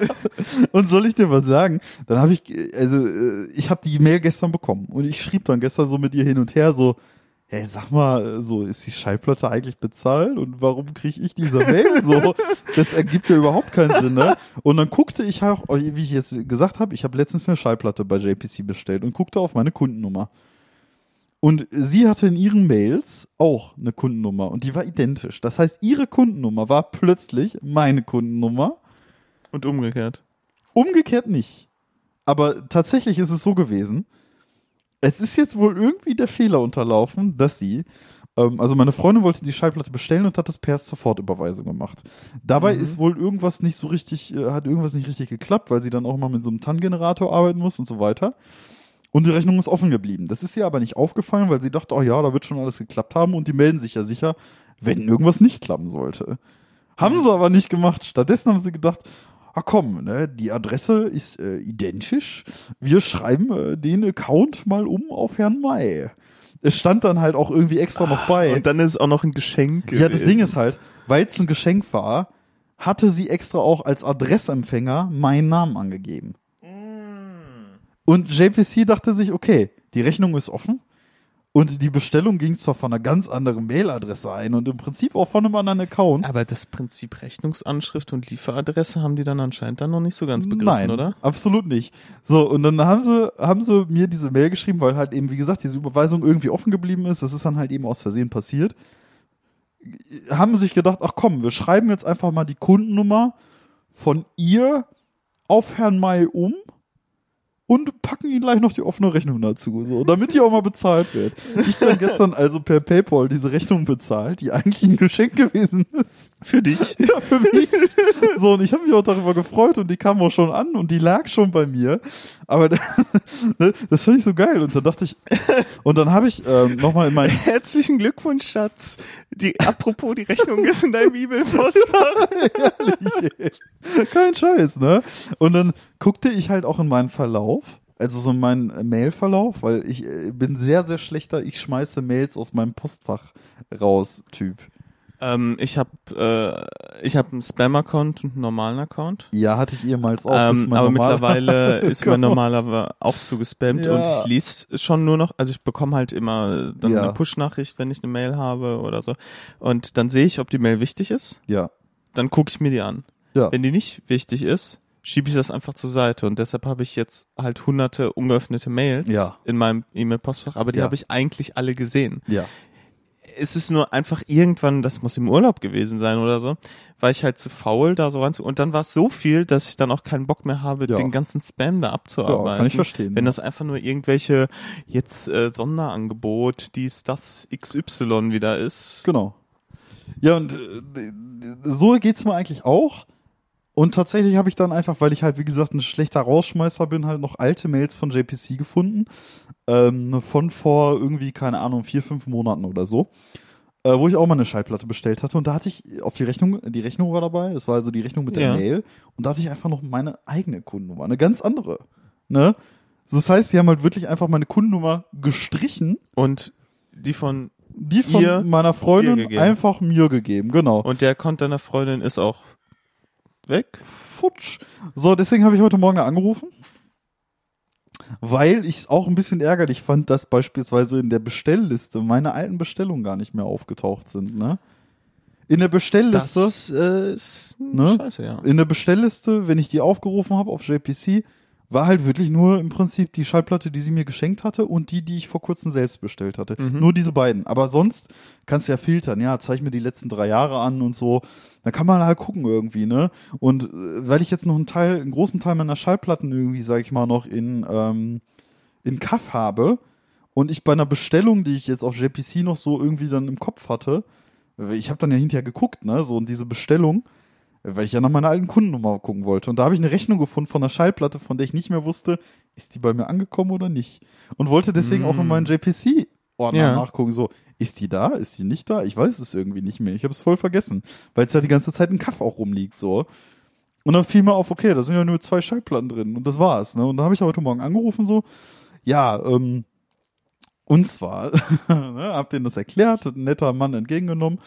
Und soll ich dir was sagen? Dann habe ich, also äh, ich habe die Mail gestern bekommen und ich schrieb dann gestern so mit ihr hin und her so, hey, sag mal, so ist die Schallplatte eigentlich bezahlt und warum kriege ich diese Mail so? Das ergibt ja überhaupt keinen Sinn, ne? Und dann guckte ich auch, wie ich jetzt gesagt habe, ich habe letztens eine Schallplatte bei JPC bestellt und guckte auf meine Kundennummer. Und sie hatte in ihren Mails auch eine Kundennummer und die war identisch. Das heißt, ihre Kundennummer war plötzlich meine Kundennummer. Und umgekehrt. Umgekehrt nicht. Aber tatsächlich ist es so gewesen. Es ist jetzt wohl irgendwie der Fehler unterlaufen, dass sie, ähm, also meine Freundin wollte die Schallplatte bestellen und hat das per Sofortüberweisung gemacht. Dabei Mhm. ist wohl irgendwas nicht so richtig, äh, hat irgendwas nicht richtig geklappt, weil sie dann auch mal mit so einem TAN-Generator arbeiten muss und so weiter. Und die Rechnung ist offen geblieben. Das ist ihr aber nicht aufgefallen, weil sie dachte, oh ja, da wird schon alles geklappt haben und die melden sich ja sicher, wenn irgendwas nicht klappen sollte. Haben sie aber nicht gemacht. Stattdessen haben sie gedacht, ah komm, ne, die Adresse ist äh, identisch. Wir schreiben äh, den Account mal um auf Herrn May. Es stand dann halt auch irgendwie extra noch bei. Und dann ist es auch noch ein Geschenk. ja, das gewesen. Ding ist halt, weil es ein Geschenk war, hatte sie extra auch als Adressempfänger meinen Namen angegeben. Und JPC dachte sich, okay, die Rechnung ist offen. Und die Bestellung ging zwar von einer ganz anderen Mailadresse ein und im Prinzip auch von einem anderen Account. Aber das Prinzip Rechnungsanschrift und Lieferadresse haben die dann anscheinend dann noch nicht so ganz begriffen, Nein, oder? absolut nicht. So, und dann haben sie, haben sie mir diese Mail geschrieben, weil halt eben, wie gesagt, diese Überweisung irgendwie offen geblieben ist. Das ist dann halt eben aus Versehen passiert. Haben sich gedacht, ach komm, wir schreiben jetzt einfach mal die Kundennummer von ihr auf Herrn May um und packen ihn gleich noch die offene Rechnung dazu, so, damit die auch mal bezahlt wird. Ich dann gestern also per PayPal diese Rechnung bezahlt, die eigentlich ein Geschenk gewesen ist. Für dich. Ja, für mich. So, und ich habe mich auch darüber gefreut und die kam auch schon an und die lag schon bei mir. Aber ne, das fand ich so geil. Und dann dachte ich, und dann habe ich ähm, nochmal in mein, Herzlichen Glückwunsch, Schatz. Die, apropos, die Rechnung ist in deinem E-Mail-Postfach. kein Scheiß, ne? Und dann guckte ich halt auch in meinen Verlauf, also so in meinen Mailverlauf, weil ich äh, bin sehr, sehr schlechter, ich schmeiße Mails aus meinem Postfach raus, Typ. Ähm, ich habe äh, ich hab einen Spam-Account und einen normalen Account. Ja, hatte ich ehemals auch. Ähm, aber mittlerweile ist mein normaler auch zugespammt Ja. und ich lese schon nur noch, also ich bekomme halt immer dann Ja. eine Push-Nachricht, wenn ich eine Mail habe oder so. Und dann sehe ich, ob die Mail wichtig ist. Ja, Dann gucke ich mir die an. ja. Wenn die nicht wichtig ist, schiebe ich das einfach zur Seite. Und deshalb habe ich jetzt halt hunderte ungeöffnete Mails Ja. in meinem E-Mail-Postfach, aber die Ja. habe ich eigentlich alle gesehen. Ja. Es ist nur einfach irgendwann, das muss im Urlaub gewesen sein oder so, war ich halt zu faul, da so ranzu. Und dann war es so viel, dass ich dann auch keinen Bock mehr habe, Ja. den ganzen Spam da abzuarbeiten. Ja, kann ich verstehen. Wenn das einfach nur irgendwelche jetzt äh, Sonderangebot, dies, das, XY wieder ist. Genau. Ja, und äh, so geht's mir eigentlich auch. Und tatsächlich habe ich dann einfach, weil ich halt, wie gesagt, ein schlechter Rausschmeißer bin, halt noch alte Mails von JPC gefunden. Ähm, von vor irgendwie, keine Ahnung, vier, fünf Monaten oder so. Äh, wo ich auch mal eine Schallplatte bestellt hatte. Und da hatte ich auf die Rechnung, die Rechnung war dabei, das war also die Rechnung mit der Ja. Mail. Und da hatte ich einfach noch meine eigene Kundennummer, eine ganz andere. Ne? Das heißt, sie haben halt wirklich einfach meine Kundennummer gestrichen Und die von, die von Ihr meiner Freundin einfach mir gegeben, genau. und der Account deiner Freundin ist auch weg. Futsch. So, deswegen habe ich heute Morgen angerufen, weil ich es auch ein bisschen ärgerlich fand, dass beispielsweise in der Bestellliste meine alten Bestellungen gar nicht mehr aufgetaucht sind, ne? In der Bestellliste, Das äh, ist Ne? scheiße, ja. in der Bestellliste, wenn ich die aufgerufen habe auf JPC, war halt wirklich nur im Prinzip die Schallplatte, die sie mir geschenkt hatte und die, die ich vor kurzem selbst bestellt hatte. Mhm. Nur diese beiden. Aber sonst kannst du ja filtern. Ja, zeig mir die letzten drei Jahre an und so. Da kann man halt gucken irgendwie, ne? Und äh, weil ich jetzt noch einen Teil, einen großen Teil meiner Schallplatten irgendwie, sag ich mal, noch in, ähm, in Kaff habe und ich bei einer Bestellung, die ich jetzt auf JPC noch so irgendwie dann im Kopf hatte, ich habe dann ja hinterher geguckt, ne, so und diese Bestellung, weil ich ja nach meiner alten Kundennummer gucken wollte. Und da habe ich eine Rechnung gefunden von einer Schallplatte, von der ich nicht mehr wusste, ist die bei mir angekommen oder nicht. Und wollte deswegen auch in meinen JPC-Ordner Ja. nachgucken. So, ist die da? Ist die nicht da? Ich weiß es irgendwie nicht mehr. Ich habe es voll vergessen, weil es ja die ganze Zeit im Kaff auch rumliegt. so. Und dann fiel mir auf, okay, da sind ja nur zwei Schallplatten drin und das war's. Ne? Und da habe ich heute Morgen angerufen so, ja, ähm, und zwar, ne, hab denen das erklärt, ein netter Mann entgegengenommen.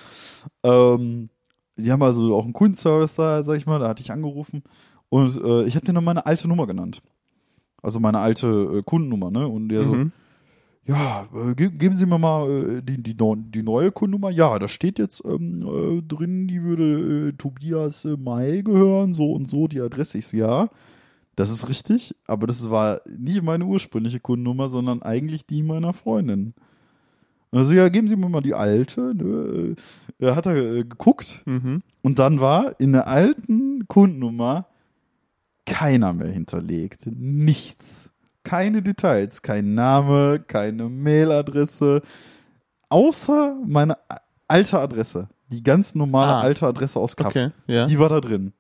Ähm, die haben also auch einen Kundenservice da, sag ich mal, da hatte ich angerufen. Und äh, ich habe denen dann meine alte Nummer genannt. Also meine alte äh, Kundennummer, ne? Und der so, Mhm. ja, äh, ge geben Sie mir mal äh, die, die, die neue Kundennummer. Ja, da steht jetzt ähm, äh, drin, die würde äh, Tobias May gehören, so und so, die Adresse. Ich so, ja, das ist richtig, aber das war nicht meine ursprüngliche Kundennummer, sondern eigentlich die meiner Freundin. Also ja, geben Sie mir mal die alte. Ne? Äh, hat er äh, geguckt Mhm. und dann war in der alten Kundennummer keiner mehr hinterlegt. Nichts. Keine Details. Kein Name, keine Mailadresse. Außer meine alte Adresse. Die ganz normale Ah. alte Adresse aus Kaff. Okay, ja. Die war da drin.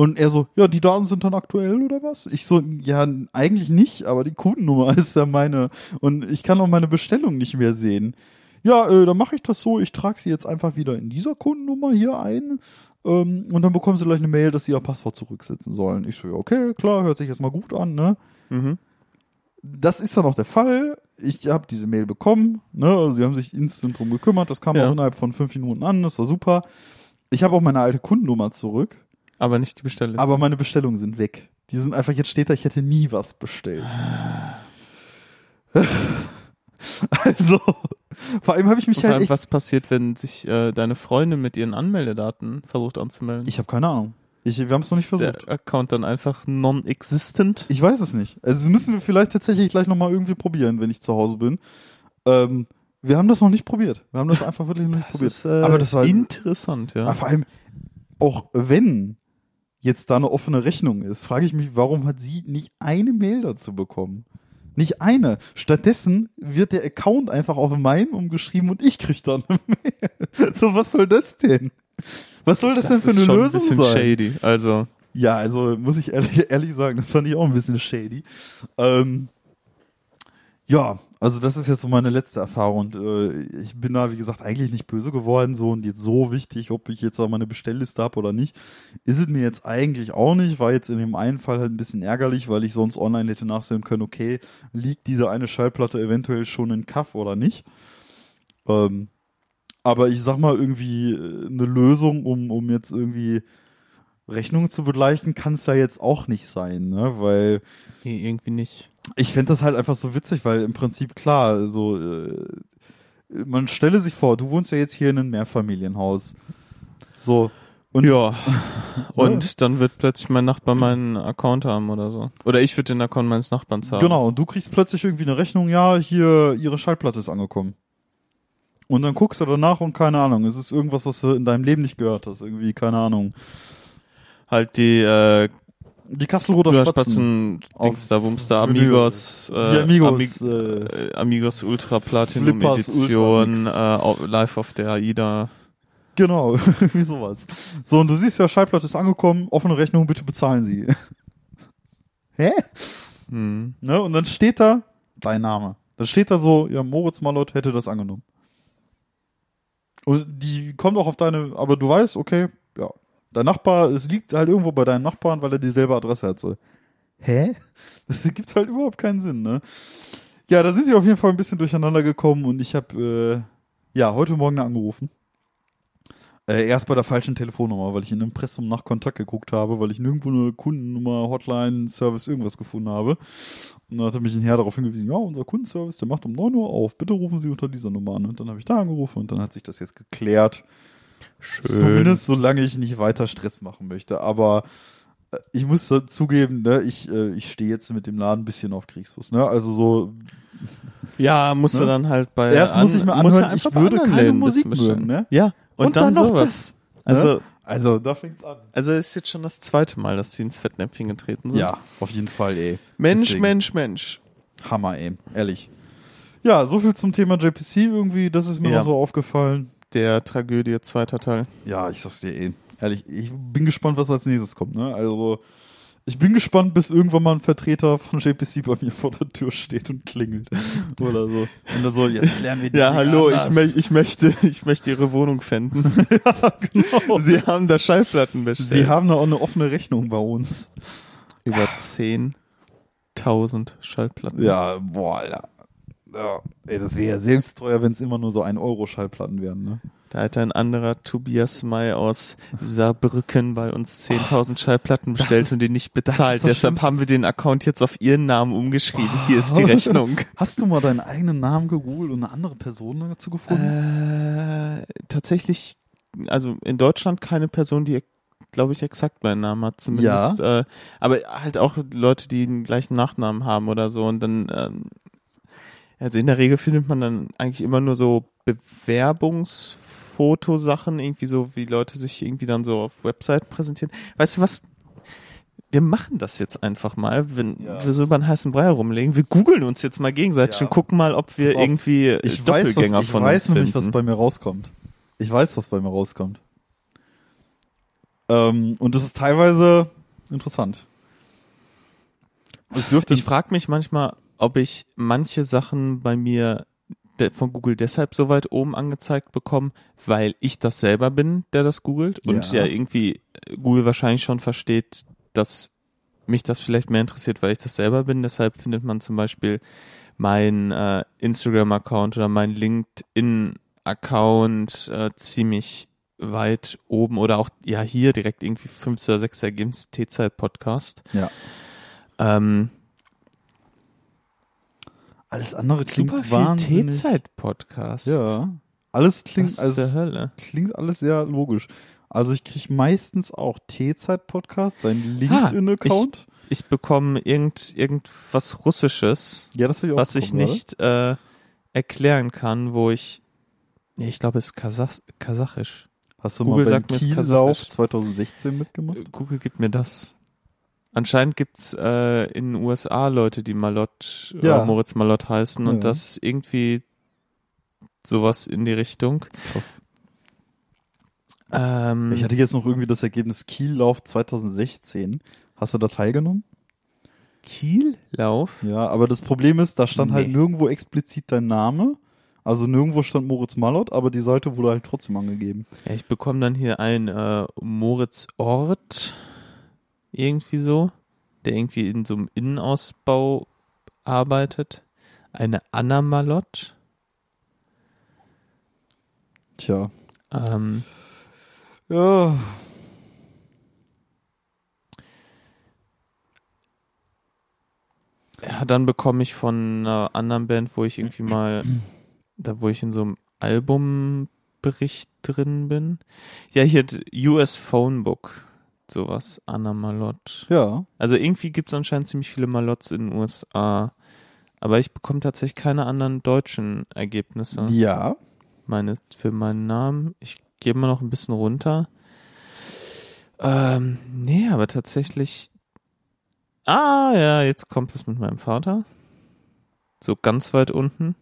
Und er so, ja, die Daten sind dann aktuell oder was? Ich so, ja, eigentlich nicht, aber die Kundennummer ist ja meine. Und ich kann auch meine Bestellung nicht mehr sehen. ja, äh, dann mache ich das so, ich trage sie jetzt einfach wieder in dieser Kundennummer hier ein ähm, und dann bekommen sie gleich eine Mail, dass sie ihr Passwort zurücksetzen sollen. Ich so, ja, okay, klar, hört sich erstmal gut an, ne? Mhm. Das ist dann auch der Fall. Ich habe diese Mail bekommen, ne? Also sie haben sich instant drum gekümmert, das kam Ja. auch innerhalb von fünf Minuten an, das war super. Ich habe auch meine alte Kundennummer zurück, Aber nicht die Bestellliste. aber meine Bestellungen sind weg. Die sind einfach, jetzt steht da, ich hätte nie was bestellt. Also, vor allem habe ich mich Und vor halt allem, echt was passiert, wenn sich äh, deine Freundin mit ihren Anmeldedaten versucht anzumelden? Ich habe keine Ahnung. Ich, wir haben es noch nicht Ist versucht. Der Account dann einfach non-existent. Ich weiß es nicht. Also das müssen wir vielleicht tatsächlich gleich nochmal irgendwie probieren, wenn ich zu Hause bin. Ähm, wir haben das noch nicht probiert. Wir haben das einfach wirklich noch nicht Das probiert. ist äh, Aber das war interessant, ja. Aber vor allem, auch wenn jetzt da eine offene Rechnung ist, frage ich mich, warum hat sie nicht eine Mail dazu bekommen? Nicht eine. Stattdessen wird der Account einfach auf meinen umgeschrieben und ich krieg dann eine Mail. So, was soll das denn? Was soll das, das denn für ist eine schon Lösung ein bisschen sein? shady. Also, Ja, also muss ich ehrlich, ehrlich sagen, das fand ich auch ein bisschen shady. Ähm, ja, also das ist jetzt so meine letzte Erfahrung und äh, ich bin da, wie gesagt, eigentlich nicht böse geworden so und jetzt so wichtig, ob ich jetzt auch meine Bestellliste habe oder nicht, ist es mir jetzt eigentlich auch nicht, war jetzt in dem einen Fall halt ein bisschen ärgerlich, weil ich sonst online hätte nachsehen können, okay, liegt diese eine Schallplatte eventuell schon in Kaff oder nicht. Ähm, aber ich sag mal irgendwie äh, eine Lösung, um, um jetzt irgendwie Rechnungen zu begleichen, kann es da jetzt auch nicht sein, ne? Weil nee, irgendwie nicht. ich fände das halt einfach so witzig, weil im Prinzip klar, so äh, man stelle sich vor, du wohnst ja jetzt hier in einem Mehrfamilienhaus. So. Und ja. Und dann wird plötzlich mein Nachbar meinen Account haben oder so. Oder ich würde den Account meines Nachbarns haben. Genau, und du kriegst plötzlich irgendwie eine Rechnung, ja, hier, ihre Schallplatte ist angekommen. Und dann guckst du danach und keine Ahnung, es ist irgendwas, was du in deinem Leben nicht gehört hast. Irgendwie, keine Ahnung. Halt die äh, Die Kastelroter Spatzen. Spatzen, Dings da, Wumms da. Amigos, äh, Die Amigos. Amig äh, äh, Amigos Ultra Platinum Flippers Edition, Ultra äh, live auf der AIDA. Genau, wie sowas. So, und du siehst ja, Schallplatte ist angekommen, offene Rechnung, bitte bezahlen Sie. Hä? Hm. Ne? Und dann steht da dein Name. Dann steht da so, ja, Moritz Malott hätte das angenommen. Und die kommt auch auf deine, aber du weißt, okay, ja, dein Nachbar, es liegt halt irgendwo bei deinen Nachbarn, weil er dieselbe Adresse hat. So. Hä? Das gibt halt überhaupt keinen Sinn, ne? Ja, da sind sie auf jeden Fall ein bisschen durcheinander gekommen und ich habe, äh, ja, heute Morgen angerufen. Äh, erst bei der falschen Telefonnummer, weil ich in Impressum nach Kontakt geguckt habe, weil ich nirgendwo eine Kundennummer, Hotline, Service, irgendwas gefunden habe. Und dann hat mich ein Herr darauf hingewiesen, ja, unser Kundenservice, der macht um 9 Uhr auf, bitte rufen Sie unter dieser Nummer an. Und dann habe ich da angerufen und dann hat sich das jetzt geklärt. Schön. Zumindest solange ich nicht weiter Stress machen möchte. Aber äh, ich muss zugeben, ne, ich, äh, ich stehe jetzt mit dem Laden ein bisschen auf Kriegsfuß. Ne? Also so, Ja, musst du Ne? dann halt bei. erst muss ich mir du anhören, ich würde keine Musik mögen. Ne? Ja, und, dann, noch sowas. das. Ne? Also, Also da fängt's an. also ist jetzt schon das zweite Mal, dass sie ins Fettnäpfchen getreten sind. Ja, auf jeden Fall, ey. Mensch, Deswegen. Mensch, Mensch. Hammer, ey. Ehrlich. Ja, so viel zum Thema JPC irgendwie. Das ist mir Ja. so aufgefallen. Der Tragödie, zweiter Teil. Ja, ich sag's dir eh. Ehrlich, ich bin gespannt, was als nächstes kommt, ne? Also, ich bin gespannt, bis irgendwann mal ein Vertreter von JPC bei mir vor der Tür steht und klingelt. Oder so. Und er so, jetzt lernen wir die Ja, hallo, ich, mö ich möchte, ich möchte ihre Wohnung fänden. genau. Sie haben da Schallplatten bestellt. Sie haben da auch eine offene Rechnung bei uns. über 10.000 Schallplatten. Ja, boah, Alter. Ja, ey, das wäre ja selbst teuer, wenn es immer nur so ein Euro Schallplatten wären, ne? Da hat ein anderer Tobias May aus Saarbrücken bei uns 10.000 Schallplatten bestellt ist- und die nicht bezahlt. Deshalb Schlimmste. haben wir den Account jetzt auf ihren Namen umgeschrieben. Hier ist die Rechnung. Hast du mal deinen eigenen Namen gegoogelt und eine andere Person dazu gefunden? Äh, tatsächlich, also in Deutschland keine Person, die, glaube ich, exakt meinen Namen hat, zumindest. Äh, aber halt auch Leute, die den gleichen Nachnamen haben oder so. Und dann, ähm, also in der Regel findet man dann eigentlich immer nur so Bewerbungsfotosachen, irgendwie so, wie Leute sich irgendwie dann so auf Webseiten präsentieren. Weißt du was? Wir machen das jetzt einfach mal, wenn Ja. wir so über den heißen Brei rumlegen. Wir googeln uns jetzt mal gegenseitig Ja. und gucken mal, ob wir auf, irgendwie äh, ich weiß, Doppelgänger was, ich von weiß uns nämlich, was finden. bei mir rauskommt. Ich weiß, was bei mir rauskommt. Ähm, und das ist teilweise interessant. Es dürfte Ich frage mich manchmal, ob ich manche Sachen bei mir von Google deshalb so weit oben angezeigt bekommen, weil ich das selber bin, der das googelt und Ja. ja, irgendwie äh, Google wahrscheinlich schon versteht, dass mich das vielleicht mehr interessiert, weil ich das selber bin. Deshalb findet man zum Beispiel mein äh, Instagram-Account oder mein LinkedIn-Account äh, ziemlich weit oben oder auch ja hier direkt irgendwie 5 oder 6 Ergebnis T-Zeit-Podcast. Ja. Ähm, Alles andere klingt super viel wahnsinnig. T-Zeit-Podcast. Ja. Alles klingt, Was also, Hölle? klingt alles sehr logisch. Also ich kriege meistens auch T-Zeit-Podcast, dein LinkedIn-Account. Ich bekomme irgend, irgendwas Russisches, ja, das ich auch was ich nicht äh, erklären kann, wo ich. Nee, ich glaube, es ist Kasach Kasachisch. Hast du Google mal beim sagt mir, es ist Kiellauf kasachisch. 2016 mitgemacht? Google gibt mir das. Anscheinend gibt's äh, in den USA Leute, die Malott, Ja. äh, Moritz Malott heißen und Ja. das ist irgendwie sowas in die Richtung. Krass. Ähm, Ich hatte jetzt noch irgendwie das Ergebnis Kiellauf 2016. Hast du da teilgenommen? Kiellauf? Ja, aber das Problem ist, da stand halt Nee. nirgendwo explizit dein Name. Also nirgendwo stand Moritz Malott, aber die Seite wurde halt trotzdem angegeben. Ja, ich bekomme dann hier ein äh, Moritz Ort, irgendwie so, der irgendwie in so einem Innenausbau arbeitet. Eine Anna Malott. Tja. Ähm, Ja. ja, dann bekomme ich von einer anderen Band, wo ich irgendwie mal, da wo ich in so einem Albumbericht drin bin. Ja, hier US Phonebook, sowas, Anna Malott. Ja. Also irgendwie gibt es anscheinend ziemlich viele Malotts in den USA. Aber ich bekomme tatsächlich keine anderen deutschen Ergebnisse. Ja. Meine, für meinen Namen. Ich gehe mal noch ein bisschen runter. Ähm, nee, aber tatsächlich. Ah, ja, jetzt kommt was mit meinem Vater. So ganz weit unten.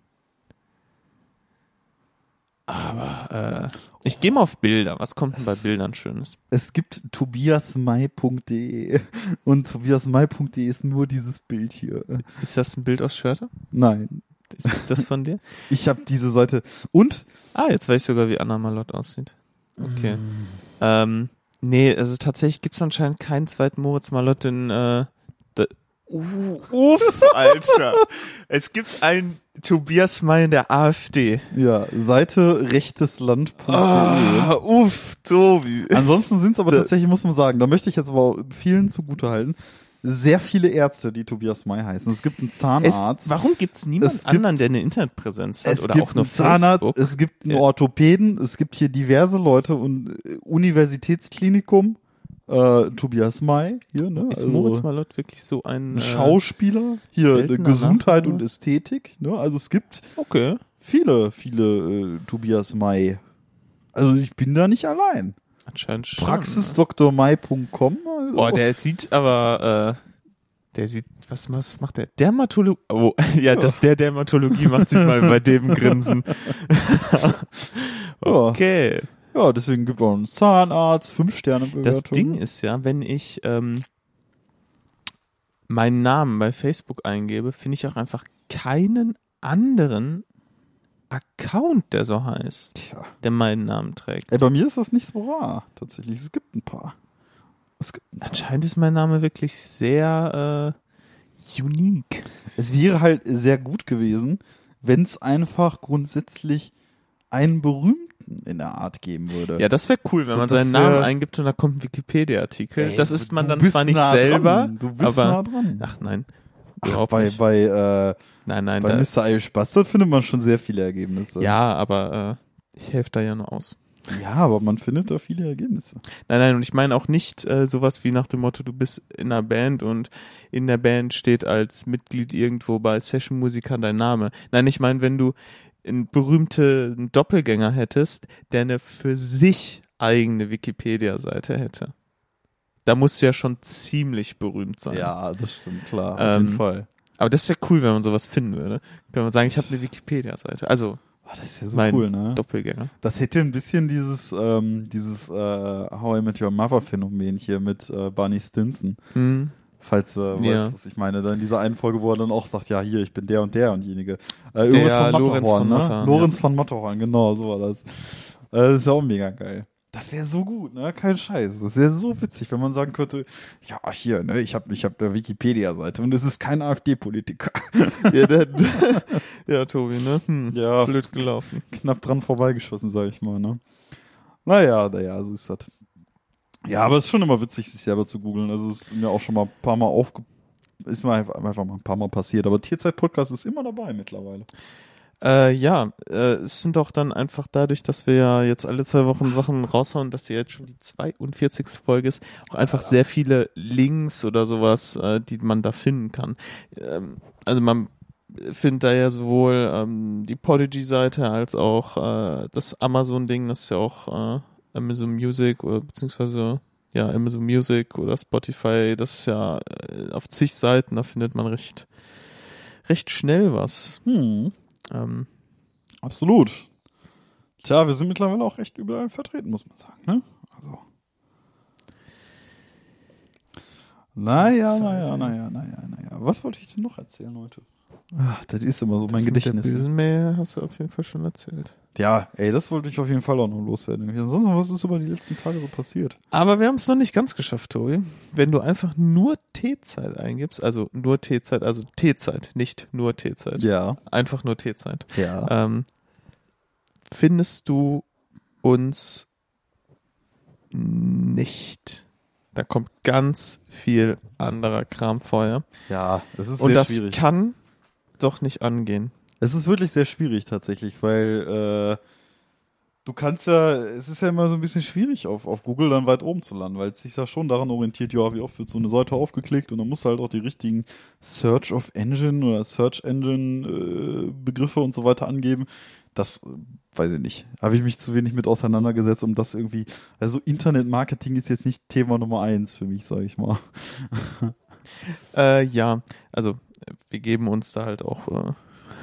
Aber äh, ich gehe mal auf Bilder. Was kommt denn bei Bildern Schönes? Es gibt tobiasmai.de und tobiasmai.de ist nur dieses Bild hier. Ist das ein Bild aus Schwerter? Nein. Ist das von dir? Ich habe diese Seite. Und Ah, jetzt weiß ich sogar, wie Anna Malott aussieht. Okay. Ähm, nee, also tatsächlich gibt's anscheinend keinen zweiten Moritz Malott in äh, uh, Uff, Alter. es gibt einen Tobias May in der AfD. ja, Seite rechtesland.de. Ah, uff, Tobi. Ansonsten sind es aber tatsächlich, muss man sagen, da möchte ich jetzt aber vielen zugutehalten, sehr viele Ärzte, die Tobias May heißen. Es gibt einen Es, Zahnarzt. warum gibt's niemand Es gibt- anderen, der eine Internetpräsenz hat es oder gibt auch nur einen Zahnarzt, Facebook? es gibt einen. Orthopäden, es gibt hier diverse Leute und äh, Universitätsklinikum, äh, Tobias May, hier, ne? Ist also Moritz Malott wirklich so ein, ein äh, Schauspieler, hier äh, Gesundheit Nachname? und Ästhetik, ne? Also es gibt Okay. viele, viele äh, Tobias May. Also ich bin da nicht allein. Anscheinend schon. Praxisdrmai.com. Also. Boah, der sieht aber, äh, der sieht, was, was macht der? Dermatologie. Oh, ja, das der Dermatologie macht sich mal bei dem Grinsen. okay. Ja, deswegen gibt auch einen Zahnarzt, fünf Sterne Bewertung. Das Ding ist ja, wenn ich ähm, meinen Namen bei Facebook eingebe, finde ich auch einfach keinen anderen Account, der so heißt, Tja. der meinen Namen trägt. Ey, bei mir ist das nicht so rar, tatsächlich. Es gibt ein paar. Es, gibt ein paar. Anscheinend ist mein Name wirklich sehr äh, unique. es wäre halt sehr gut gewesen, wenn es einfach grundsätzlich einen berühmten in der Art geben würde. Ja, das wäre cool, wenn So, man seinen Namen eingibt und da kommt ein Wikipedia-Artikel. Das ist man dann zwar nicht nah selber, Dran. Du bist aber nah dran. ach nein, Ach, bei, nicht. bei, äh, nein, nein, bei da, Mr. Irish Bastard findet man schon sehr viele Ergebnisse. ja, aber äh, ich helfe da ja nur aus. Ja, aber man findet da viele Ergebnisse. Nein, nein, und ich meine auch nicht äh, sowas wie nach dem Motto, du bist in einer Band und in der Band steht als Mitglied irgendwo bei Session-Musikern dein Name. Nein, ich meine, wenn du einen berühmten Doppelgänger hättest, der eine für sich eigene Wikipedia-Seite hätte. Da musst du ja schon ziemlich berühmt sein. Ja, das stimmt, klar. Auf Ähm, jeden Fall. Aber das wäre cool, wenn man sowas finden würde. Kann man sagen, ich habe eine Wikipedia-Seite. Also Oh, das ist ja so mein cool, ne? Doppelgänger. Das hätte ein bisschen dieses, ähm, dieses äh, How I Met Your Mother Phänomen hier mit äh, Barney Stinson. Hm. Falls du Ja. weißt, was ich meine. Dann in dieser einen Folge, wo er dann auch sagt, ja, hier, ich bin der und der undjenige. Äh, irgendwas Der von Lorenz Matterhorn, von ne? Matterhorn, Lorenz von Matterhorn, genau, so war das. Äh, das ist ja auch mega geil. Das wäre so gut, ne? Kein Scheiß. Das wäre so witzig, wenn man sagen könnte, ja, hier, ne, ich habe ich hab eine Wikipedia-Seite und es ist kein AfD-Politiker. Ja, der, ja Tobi, ne? Hm, Ja. Blöd gelaufen. Knapp dran vorbeigeschossen, sag ich mal, ne? Naja, naja, so ist das. Ja, aber es ist schon immer witzig, sich selber zu googeln. Also es ist mir auch schon mal ein paar Mal aufge... Ist mir einfach einfach mal ein paar Mal passiert. Aber Tierzeit-Podcast ist immer dabei mittlerweile. Äh, ja, äh, es sind auch dann einfach dadurch, dass wir ja jetzt alle zwei Wochen Sachen raushauen, dass die jetzt schon die 42. Folge ist, auch einfach sehr viele Links oder sowas, äh, die man da finden kann. Ähm, also man findet da ja sowohl ähm, die Podigy-Seite als auch äh, das Amazon-Ding, das ist ja auch äh, Amazon Music oder beziehungsweise ja Amazon Music oder Spotify, das ist ja äh, auf zig Seiten, da findet man recht recht schnell was. Hm, Ähm, absolut. Tja, wir sind mittlerweile auch echt überall vertreten, muss man sagen, ne? Also. Naja, naja, naja, naja, naja. Was wollte ich denn noch erzählen heute? Ach, das ist immer so mein das mit Gedächtnis. Der bösen Mail hast du auf jeden Fall schon erzählt. Ja, ey, das wollte ich auf jeden Fall auch noch loswerden. Ansonsten, was ist über die letzten Tage so passiert? Aber wir haben es noch nicht ganz geschafft, Tobi. Wenn du einfach nur T-Zeit eingibst, also nur T-Zeit, also T-Zeit, nicht nur T-Zeit, Ja, einfach nur T-Zeit, ja. ähm, findest du uns nicht. Da kommt ganz viel anderer Kram vorher. Ja, es ist Und sehr das schwierig. kann doch nicht angehen. Es ist wirklich sehr schwierig tatsächlich, weil äh, du kannst ja, es ist ja immer so ein bisschen schwierig, auf, auf Google dann weit oben zu landen, weil es sich ja schon daran orientiert, ja, wie oft wird so eine Seite aufgeklickt und dann musst du halt auch die richtigen Search of Engine oder Search Engine äh, Begriffe und so weiter angeben. Das äh, weiß ich nicht. Habe ich mich zu wenig mit auseinandergesetzt, um das irgendwie. Also Internetmarketing ist jetzt nicht Thema Nummer eins für mich, sage ich mal. Äh, ja, also wir geben uns da halt auch äh,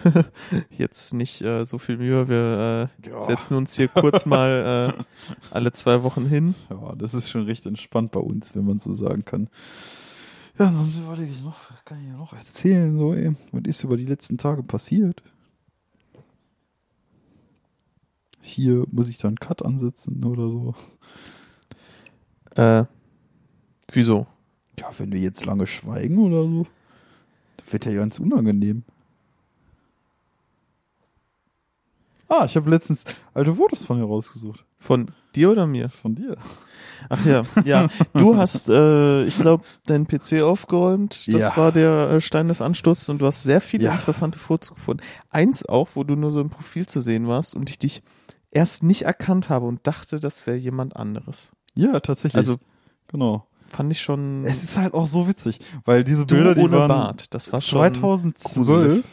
jetzt nicht äh, so viel Mühe. Wir äh, Ja. setzen uns hier kurz mal äh, alle zwei Wochen hin. Ja, das ist schon recht entspannt bei uns, wenn man so sagen kann. Ja, ansonsten überlege ich noch, was kann ich ja noch erzählen, so, ey. Was ist über die letzten Tage passiert? Hier muss ich dann einen Cut ansetzen oder so. Äh, wieso? Ja, wenn wir jetzt lange schweigen oder so, wird ja ganz unangenehm. Ah, ich habe letztens alte Fotos von dir rausgesucht. Von dir oder mir? Von dir. Ach ja, ja. Du hast, äh, ich glaube, deinen PC aufgeräumt. Das Ja. war der äh, Stein des Anstoßes und du hast sehr viele Ja. interessante Fotos gefunden. Eins auch, wo du nur so im Profil zu sehen warst und ich dich erst nicht erkannt habe und dachte, das wäre jemand anderes. Ja, tatsächlich. Also genau. Fand ich schon Es ist halt auch so witzig, weil diese Bilder, die waren Bart. Das war schon 2012 gruselig.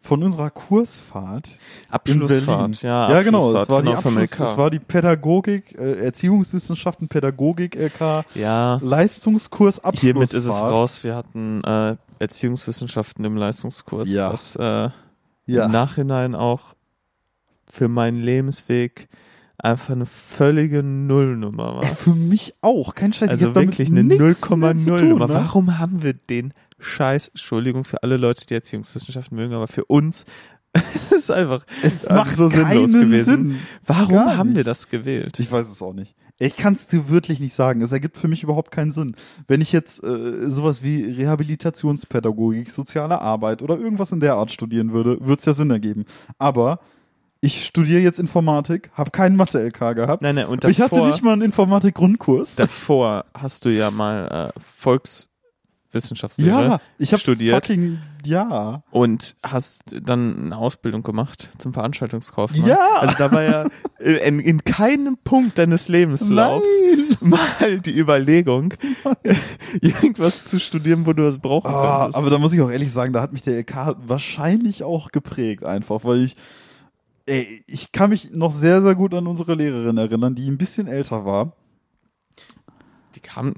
von unserer Kursfahrt Abschlussfahrt. Ja, ja genau, es war die genau, vom Abschluss, es war die Pädagogik, äh, Erziehungswissenschaften, Pädagogik LK, ja, Leistungskurs Abschlussfahrt. hiermit ist es raus. Wir hatten äh, Erziehungswissenschaften im Leistungskurs, Ja. was äh, Ja. im Nachhinein auch für meinen Lebensweg einfach eine völlige Nullnummer war. Für mich auch, kein Scheiß. Also wirklich eine nichts mehr zu 0,0 tun, Nummer. ne? Warum haben wir den Scheiß, Entschuldigung für alle Leute, die Erziehungswissenschaften mögen, aber für uns, es ist einfach Es äh, macht so sinnlos gewesen. Sinn. Warum haben wir das gewählt? Ich weiß es auch nicht. Ich kann es dir wirklich nicht sagen. Es ergibt für mich überhaupt keinen Sinn. Wenn ich jetzt äh, sowas wie Rehabilitationspädagogik, soziale Arbeit oder irgendwas in der Art studieren würde, würde es ja Sinn ergeben. Aber ich studiere jetzt Informatik, habe keinen Mathe-LK gehabt. Nein, nein, und ich hatte davor- nicht mal einen Informatik-Grundkurs. Davor hast du ja mal äh, Volkswissenschaftslehre Ja, ich habe studiert. fucking ja. und hast dann eine Ausbildung gemacht zum Veranstaltungskaufmann. Ja. Also da war ja in, in keinem Punkt deines Lebenslaufs mal die Überlegung, irgendwas zu studieren, wo du das brauchen Ah, könntest. aber da muss ich auch ehrlich sagen, da hat mich der LK wahrscheinlich auch geprägt einfach, weil ich ey, ich kann mich noch sehr sehr gut an unsere Lehrerin erinnern, die ein bisschen älter war. die kam,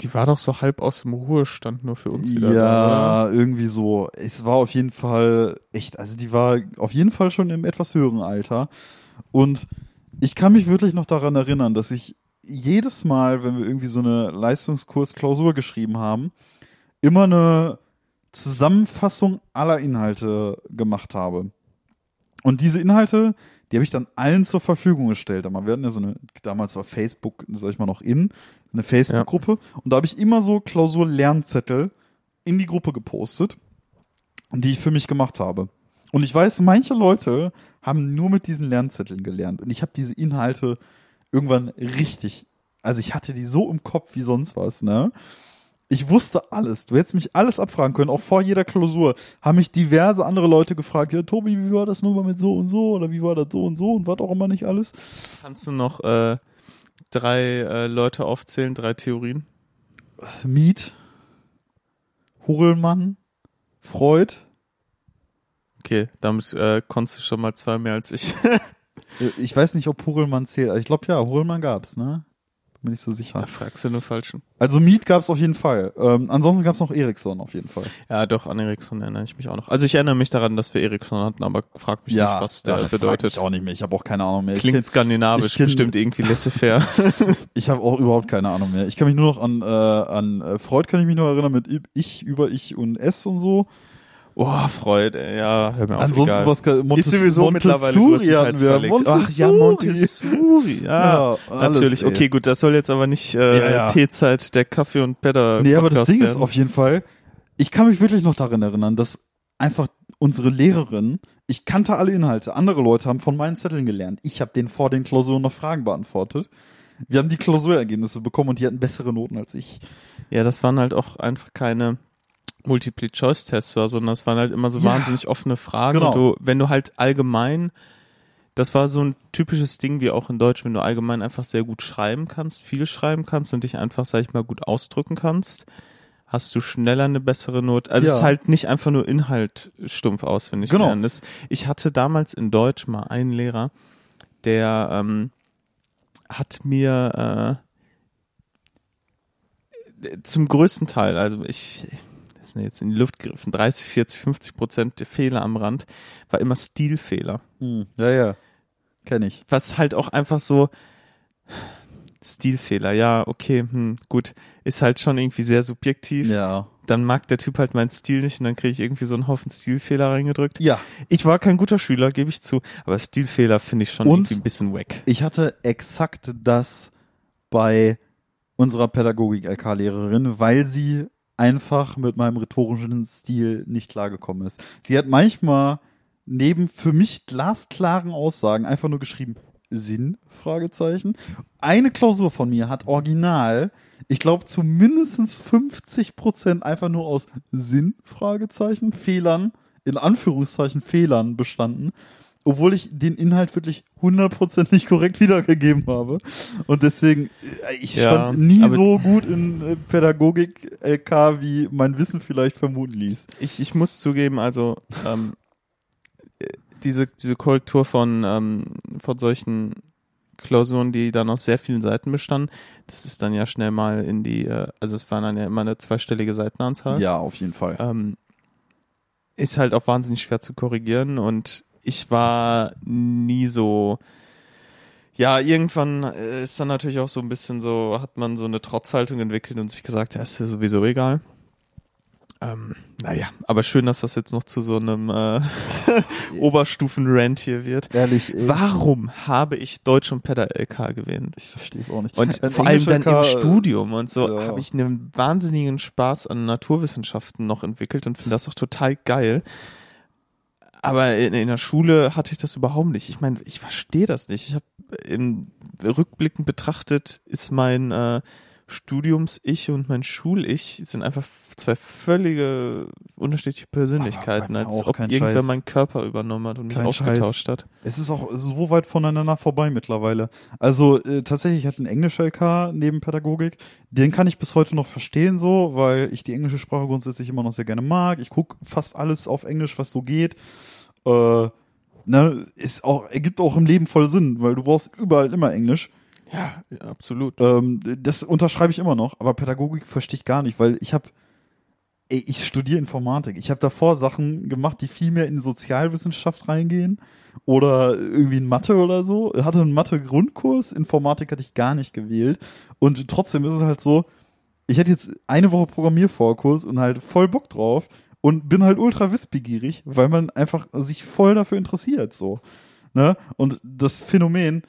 die war doch so halb aus dem Ruhestand nur für uns wieder da, ja, irgendwie so. Es war auf jeden Fall echt, also die war auf jeden Fall schon im etwas höheren Alter und ich kann mich wirklich noch daran erinnern, dass ich jedes Mal, wenn wir irgendwie so eine Leistungskurs-Klausur geschrieben haben, immer eine Zusammenfassung aller Inhalte gemacht habe. Und diese Inhalte, die habe ich dann allen zur Verfügung gestellt. Wir hatten ja so eine, damals war Facebook, sag ich mal, noch in, eine Facebook-Gruppe. Und da habe ich immer so Klausur-Lernzettel in die Gruppe gepostet, die ich für mich gemacht habe. Und ich weiß, manche Leute haben nur mit diesen Lernzetteln gelernt. Und ich habe diese Inhalte irgendwann richtig, also ich hatte die so im Kopf wie sonst was, ne? Ich wusste alles. Du hättest mich alles abfragen können, auch vor jeder Klausur. Haben mich diverse andere Leute gefragt, ja, Tobi, wie war das nur mal mit so und so? Oder wie war das so und so? Und was auch immer nicht alles. Kannst du noch äh, drei äh, Leute aufzählen, drei Theorien? Miet, Hurlmann, Freud. Okay, damit äh, konntest du schon mal zwei mehr als ich. Ich weiß nicht, ob Hurlmann zählt. Ich glaube ja, Hurlmann gab's, ne? Bin ich so sicher. da fragst du nur falschen. Also Miet gab's auf jeden Fall. Ähm, ansonsten gab's noch Ericsson auf jeden Fall. Ja, doch, an Ericsson erinnere ich mich auch noch. Also ich erinnere mich daran, dass wir Ericsson hatten, aber frag mich nicht, was der ja, bedeutet. Ich auch nicht mehr. Ich habe auch keine Ahnung mehr. Klingt skandinavisch, ich kenn- bestimmt irgendwie laissez-faire. Ich habe auch überhaupt keine Ahnung mehr. Ich kann mich nur noch an, äh, an äh, Freud kann ich mich noch erinnern mit ich, über ich und es und so. Oh, Freud, ey, ja, hör mir auf, Ansonsten egal. was Montes ist sowieso mittlerweile Montessori hatten größtenteils wir. verlegt. Ach ja, Montessori. Ja, Ja, alles, natürlich. ey. Okay, gut, das soll jetzt aber nicht äh, Ja, ja. Teezeit der Kaffee und Better Nee, aber das Ding ist werden. auf jeden Fall, ich kann mich wirklich noch daran erinnern, dass einfach unsere Lehrerin, ich kannte alle Inhalte, andere Leute haben von meinen Zetteln gelernt. Ich habe denen vor den Klausuren noch Fragen beantwortet. Wir haben die Klausurergebnisse bekommen und die hatten bessere Noten als ich. Ja, das waren halt auch einfach keine Multiple-Choice-Tests, sondern das waren halt immer so Ja. wahnsinnig offene Fragen. Genau. Und du, wenn du halt allgemein, das war so ein typisches Ding wie auch in Deutsch, wenn du allgemein einfach sehr gut schreiben kannst, viel schreiben kannst und dich einfach, sag ich mal, gut ausdrücken kannst, hast du schneller eine bessere Note. Also es Ja. ist halt nicht einfach nur Inhalt stumpf auswendig Genau. lernen. Das, ich hatte damals in Deutsch mal einen Lehrer, der ähm, hat mir äh, zum größten Teil, also ich, sind jetzt in die Luft gegriffen, 30, 40, 50 Prozent der Fehler am Rand, war immer Stilfehler. Ja, ja. Kenn ich. Was halt auch einfach so, Stilfehler, ja, okay, hm, gut, ist halt schon irgendwie sehr subjektiv. Ja. Dann mag der Typ halt meinen Stil nicht und dann kriege ich irgendwie so einen Haufen Stilfehler reingedrückt. Ja. Ich war kein guter Schüler, gebe ich zu, aber Stilfehler finde ich schon Und? irgendwie ein bisschen wack. Ich hatte exakt das bei unserer Pädagogik-LK-Lehrerin, weil sie einfach mit meinem rhetorischen Stil nicht klargekommen ist. Sie hat manchmal neben für mich glasklaren Aussagen einfach nur geschrieben, Sinn? Fragezeichen. Eine Klausur von mir hat original, ich glaube, zu mindestens 50 Prozent einfach nur aus Sinn? Fragezeichen, Fehlern, in Anführungszeichen Fehlern bestanden obwohl ich den Inhalt wirklich hundertprozentig korrekt wiedergegeben habe. Und deswegen, äh, ich Ja, stand nie so gut in äh, Pädagogik LK, wie mein Wissen vielleicht vermuten ließ. Ich, ich muss zugeben, also ähm, äh, diese, diese Korrektur von, ähm, von solchen Klausuren, die dann aus sehr vielen Seiten bestanden, das ist dann ja schnell mal in die, äh, also es waren dann ja immer eine zweistellige Seitenanzahl. Ja, auf jeden Fall. Ähm, ist halt auch wahnsinnig schwer zu korrigieren und ich war nie so. Ja, irgendwann äh, ist dann natürlich auch so ein bisschen so, hat man so eine Trotzhaltung entwickelt und sich gesagt, ja, ist ja sowieso egal. Ähm, naja, aber schön, dass das jetzt noch zu so einem äh, Oberstufen-Rant hier wird. Ehrlich, ey, Warum habe ich Deutsch und Pedal LK gewählt? ich verstehe es auch nicht. Und Ein vor allem dann Englisch-LK, im Studium und so ja. habe ich einen wahnsinnigen Spaß an Naturwissenschaften noch entwickelt und finde das auch total geil. Aber in, in der Schule hatte ich das überhaupt nicht. Ich meine, ich verstehe das nicht. Ich habe in rückblickend betrachtet ist mein äh, Studiums-Ich und mein Schul-Ich sind einfach zwei völlige unterschiedliche Persönlichkeiten, als ob irgendwer Scheiß. meinen Körper übernommen hat und mich Kein ausgetauscht hat. Es ist auch so weit voneinander vorbei mittlerweile. Also äh, tatsächlich ich hatte einen Englisch-LK neben Pädagogik. Den kann ich bis heute noch verstehen so, weil ich die englische Sprache grundsätzlich immer noch sehr gerne mag. Ich gucke fast alles auf Englisch, was so geht. Äh, ne, ist auch, ergibt auch im Leben voll Sinn, weil du brauchst überall immer Englisch. Ja, absolut. Ähm, das unterschreibe ich immer noch, aber Pädagogik verstehe ich gar nicht, weil ich habe ich studiere Informatik. Ich habe davor Sachen gemacht, die viel mehr in die Sozialwissenschaft reingehen oder irgendwie in Mathe oder so. Hatte einen Mathe-Grundkurs, Informatik hatte ich gar nicht gewählt. Und trotzdem ist es halt so, ich hätte jetzt eine Woche Programmiervorkurs und halt voll Bock drauf und bin halt ultra wissbegierig, weil man einfach sich voll dafür interessiert, so. Ne? Und das Phänomen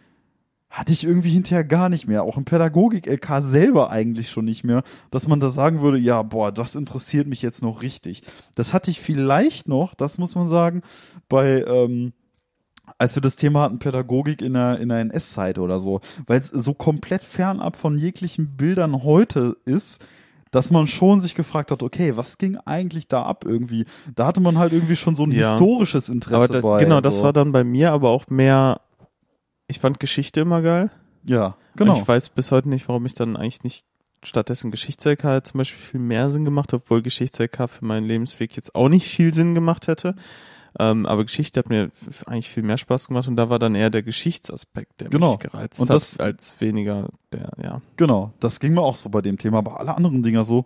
hatte ich irgendwie hinterher gar nicht mehr. Auch im Pädagogik-LK selber eigentlich schon nicht mehr, dass man da sagen würde, ja, boah, das interessiert mich jetzt noch richtig. Das hatte ich vielleicht noch, das muss man sagen, bei, ähm, als wir das Thema hatten, Pädagogik in der, in der NS-Zeit oder so, weil es so komplett fernab von jeglichen Bildern heute ist, dass man schon sich gefragt hat, okay, was ging eigentlich da ab irgendwie? Da hatte man halt irgendwie schon so ein Ja. historisches Interesse das, bei. genau, das so. war dann bei mir aber auch mehr, ich fand Geschichte immer geil. Ja, genau. Und ich weiß bis heute nicht, warum ich dann eigentlich nicht stattdessen Geschichts-LK zum Beispiel viel mehr Sinn gemacht habe, obwohl Geschichts-LK für meinen Lebensweg jetzt auch nicht viel Sinn gemacht hätte. Ähm, aber Geschichte hat mir eigentlich viel mehr Spaß gemacht und da war dann eher der Geschichtsaspekt, der Genau. mich gereizt Und hat, das- als weniger der, ja. Genau, das ging mir auch so bei dem Thema, aber alle anderen Dinger so,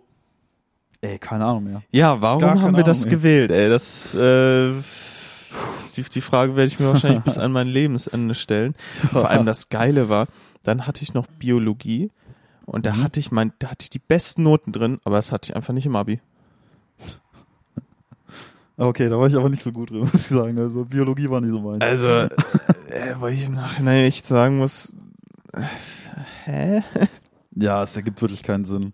ey, keine Ahnung mehr. Ja, warum Gar haben wir das Ahnung, ey. gewählt, ey? Das, äh, die, die Frage werde ich mir wahrscheinlich bis an mein Lebensende stellen. Vor allem das Geile war, dann hatte ich noch Biologie und da Mhm. hatte ich mein, da hatte ich die besten Noten drin, aber das hatte ich einfach nicht im Abi. Okay, da war ich aber nicht so gut drin, muss ich sagen. Also Biologie war nicht so meins. Also, äh, wo ich im Nachhinein echt sagen muss, äh, hä? Ja, es ergibt wirklich keinen Sinn.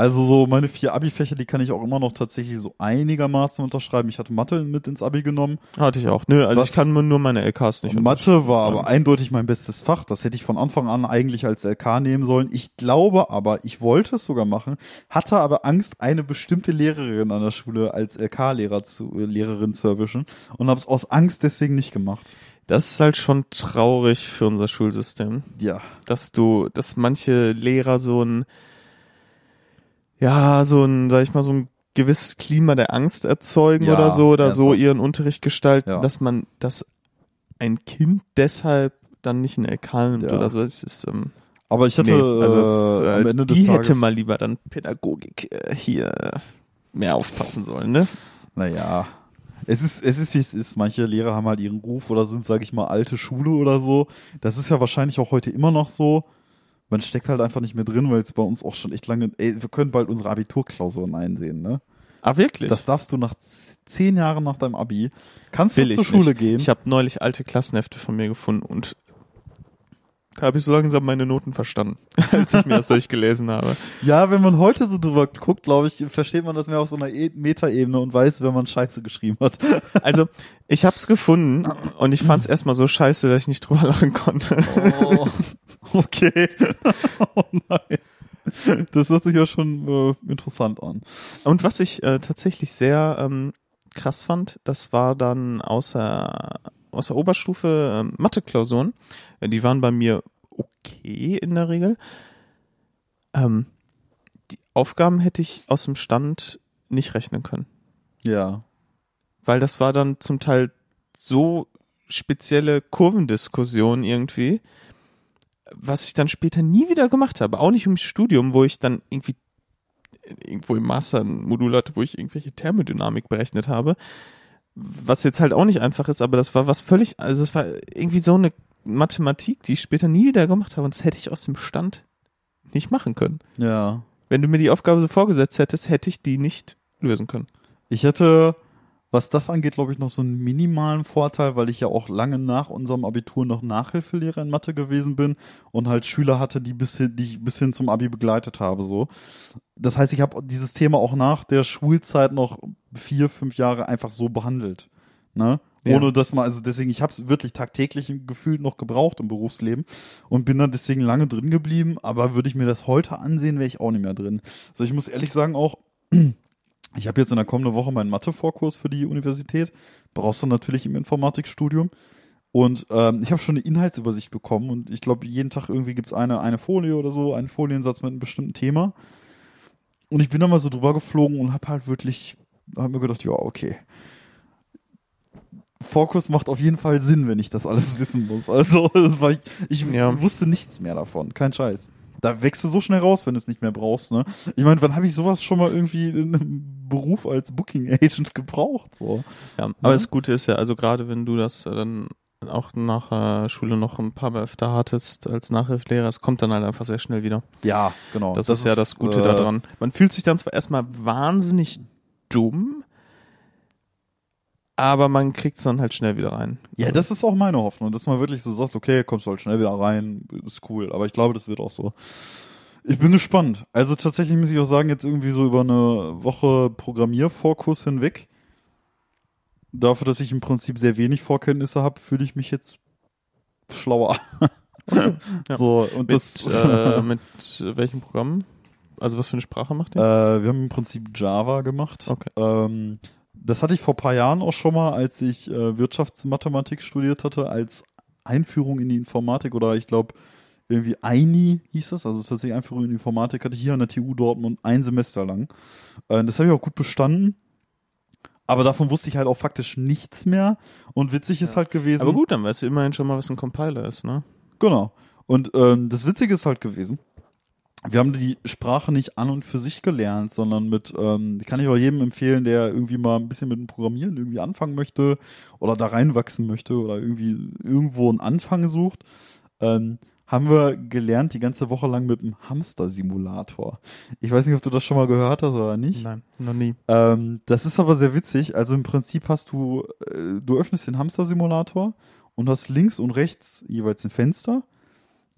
Also so meine vier Abi-Fächer, die kann ich auch immer noch tatsächlich so einigermaßen unterschreiben. Ich hatte Mathe mit ins Abi genommen. Hatte ich auch. Nö, also ich kann nur meine LKs nicht Mathe war aber eindeutig mein bestes Fach. Das hätte ich von Anfang an eigentlich als LK nehmen sollen. Ich glaube aber, ich wollte es sogar machen, hatte aber Angst, eine bestimmte Lehrerin an der Schule als LK-Lehrer zu, äh, Lehrerin zu erwischen und habe es aus Angst deswegen nicht gemacht. Das ist halt schon traurig für unser Schulsystem. Ja, dass du, dass manche Lehrer so ein, ja, so ein, sag ich mal, so ein gewisses Klima der Angst erzeugen Ja, oder so oder so ernsthaft. ihren Unterricht gestalten, Ja. dass man, dass ein Kind deshalb dann nicht ein LK nimmt Ja. oder so. Das ist, ähm, aber ich hatte nee, also es, äh, äh, am Ende des die Tages hätte mal lieber dann Pädagogik äh, hier mehr aufpassen sollen, ne? Naja, es ist, es ist wie es ist. Manche Lehrer haben halt ihren Ruf oder sind, sage ich mal, alte Schule oder so. Das ist ja wahrscheinlich auch heute immer noch so. Man steckt halt einfach nicht mehr drin, weil es bei uns auch schon echt lange. Ey, wir können bald unsere Abiturklausuren einsehen, ne? Ah, wirklich? Das darfst du nach zehn Jahren nach deinem Abi. Kannst will du zur Schule nicht. gehen? Ich habe neulich alte Klassenhefte von mir gefunden und habe ich so langsam meine Noten verstanden, als ich mir das durchgelesen habe. ja, wenn man heute so drüber guckt, glaube ich, versteht man das mehr auf so einer e Metaebene und weiß, wenn man Scheiße geschrieben hat. Also, ich hab's gefunden und ich fand's erstmal so scheiße, dass ich nicht drüber lachen konnte. Oh, okay. oh nein. Das hört sich ja schon äh, interessant an. Und was ich äh, tatsächlich sehr ähm, krass fand, das war dann außer, außer Oberstufe ähm, Mathe-Klausuren. Äh, Die waren bei mir okay in der Regel. Ähm, die Aufgaben hätte ich aus dem Stand nicht rechnen können. Ja. weil das war dann zum Teil so spezielle Kurvendiskussionen irgendwie, was ich dann später nie wieder gemacht habe. Auch nicht im Studium, wo ich dann irgendwie irgendwo im Master ein Modul hatte, wo ich irgendwelche Thermodynamik berechnet habe. Was jetzt halt auch nicht einfach ist, aber das war was völlig, also es war irgendwie so eine Mathematik, die ich später nie wieder gemacht habe und das hätte ich aus dem Stand nicht machen können. Ja. Wenn du mir die Aufgabe so vorgesetzt hättest, hätte ich die nicht lösen können. Ich hätte, was das angeht, glaube ich, noch so einen minimalen Vorteil, weil ich ja auch lange nach unserem Abitur noch Nachhilfelehrer in Mathe gewesen bin und halt Schüler hatte, die bis hin, die ich bis hin zum Abi begleitet habe, so. Das heißt, ich habe dieses Thema auch nach der Schulzeit noch vier, fünf Jahre einfach so behandelt. Ne? Ja. Ohne dass man, also deswegen, ich habe es wirklich tagtäglich gefühlt noch gebraucht im Berufsleben und bin dann deswegen lange drin geblieben, aber würde ich mir das heute ansehen, wäre ich auch nicht mehr drin. Also ich muss ehrlich sagen auch, ich habe jetzt in der kommenden Woche meinen Mathe-Vorkurs für die Universität. Brauchst du natürlich im Informatikstudium. Und ähm, ich habe schon eine Inhaltsübersicht bekommen und ich glaube, jeden Tag irgendwie gibt's eine, eine Folie oder so, einen Foliensatz mit einem bestimmten Thema. Und ich bin da mal so drüber geflogen und habe halt wirklich, habe mir gedacht, ja, okay. Vorkurs macht auf jeden Fall Sinn, wenn ich das alles wissen muss. Also, ich, ich Ja. wusste nichts mehr davon. Kein Scheiß. Da wächst du so schnell raus, wenn du es nicht mehr brauchst, ne? Ich meine, wann habe ich sowas schon mal irgendwie in einem Beruf als Booking Agent gebraucht? So. Ja, aber Ja. das Gute ist ja, also gerade wenn du das äh, dann auch nach der Schule noch ein paar Mal öfter hattest als Nachhilfelehrer, es kommt dann halt einfach sehr schnell wieder. Ja, genau. Das, ist ja das Gute äh, daran. Man fühlt sich dann zwar erstmal wahnsinnig dumm, aber man kriegt es dann halt schnell wieder rein. Ja, das ist auch meine Hoffnung, dass man wirklich so sagt, okay, kommst du halt schnell wieder rein, ist cool. Aber ich glaube, das wird auch so. Ich bin gespannt. Also tatsächlich muss ich auch sagen, jetzt irgendwie so über eine Woche Programmiervorkurs hinweg, dafür, dass ich im Prinzip sehr wenig Vorkenntnisse habe, fühle ich mich jetzt schlauer. Ja. So, und Mit, das, äh, mit welchem Programm? Also was für eine Sprache macht ihr? Äh, wir haben im Prinzip Java gemacht. Okay. Ähm, das hatte ich vor paar Jahren auch schon mal, als ich äh, Wirtschaftsmathematik studiert hatte, als Einführung in die Informatik oder ich glaube irgendwie EINI hieß das, also tatsächlich Einführung in die Informatik hatte ich hier an der TU Dortmund ein Semester lang. Äh, das habe ich auch gut bestanden. Aber davon wusste ich halt auch faktisch nichts mehr. Und witzig ist halt gewesen. Aber gut, dann weißt du immerhin schon mal, was ein Compiler ist, ne? Genau. Und ähm, das Witzige ist halt gewesen, wir haben die Sprache nicht an und für sich gelernt, sondern mit, ähm, die kann ich auch jedem empfehlen, der irgendwie mal ein bisschen mit dem Programmieren irgendwie anfangen möchte oder da reinwachsen möchte oder irgendwie irgendwo einen Anfang sucht. Ähm, haben wir gelernt die ganze Woche lang mit dem Hamster-Simulator. Ich weiß nicht, ob du das schon mal gehört hast oder nicht. Nein, noch nie. Ähm, das ist aber sehr witzig. Also im Prinzip hast du, äh, du öffnest den Hamster-Simulator und hast links und rechts jeweils ein Fenster.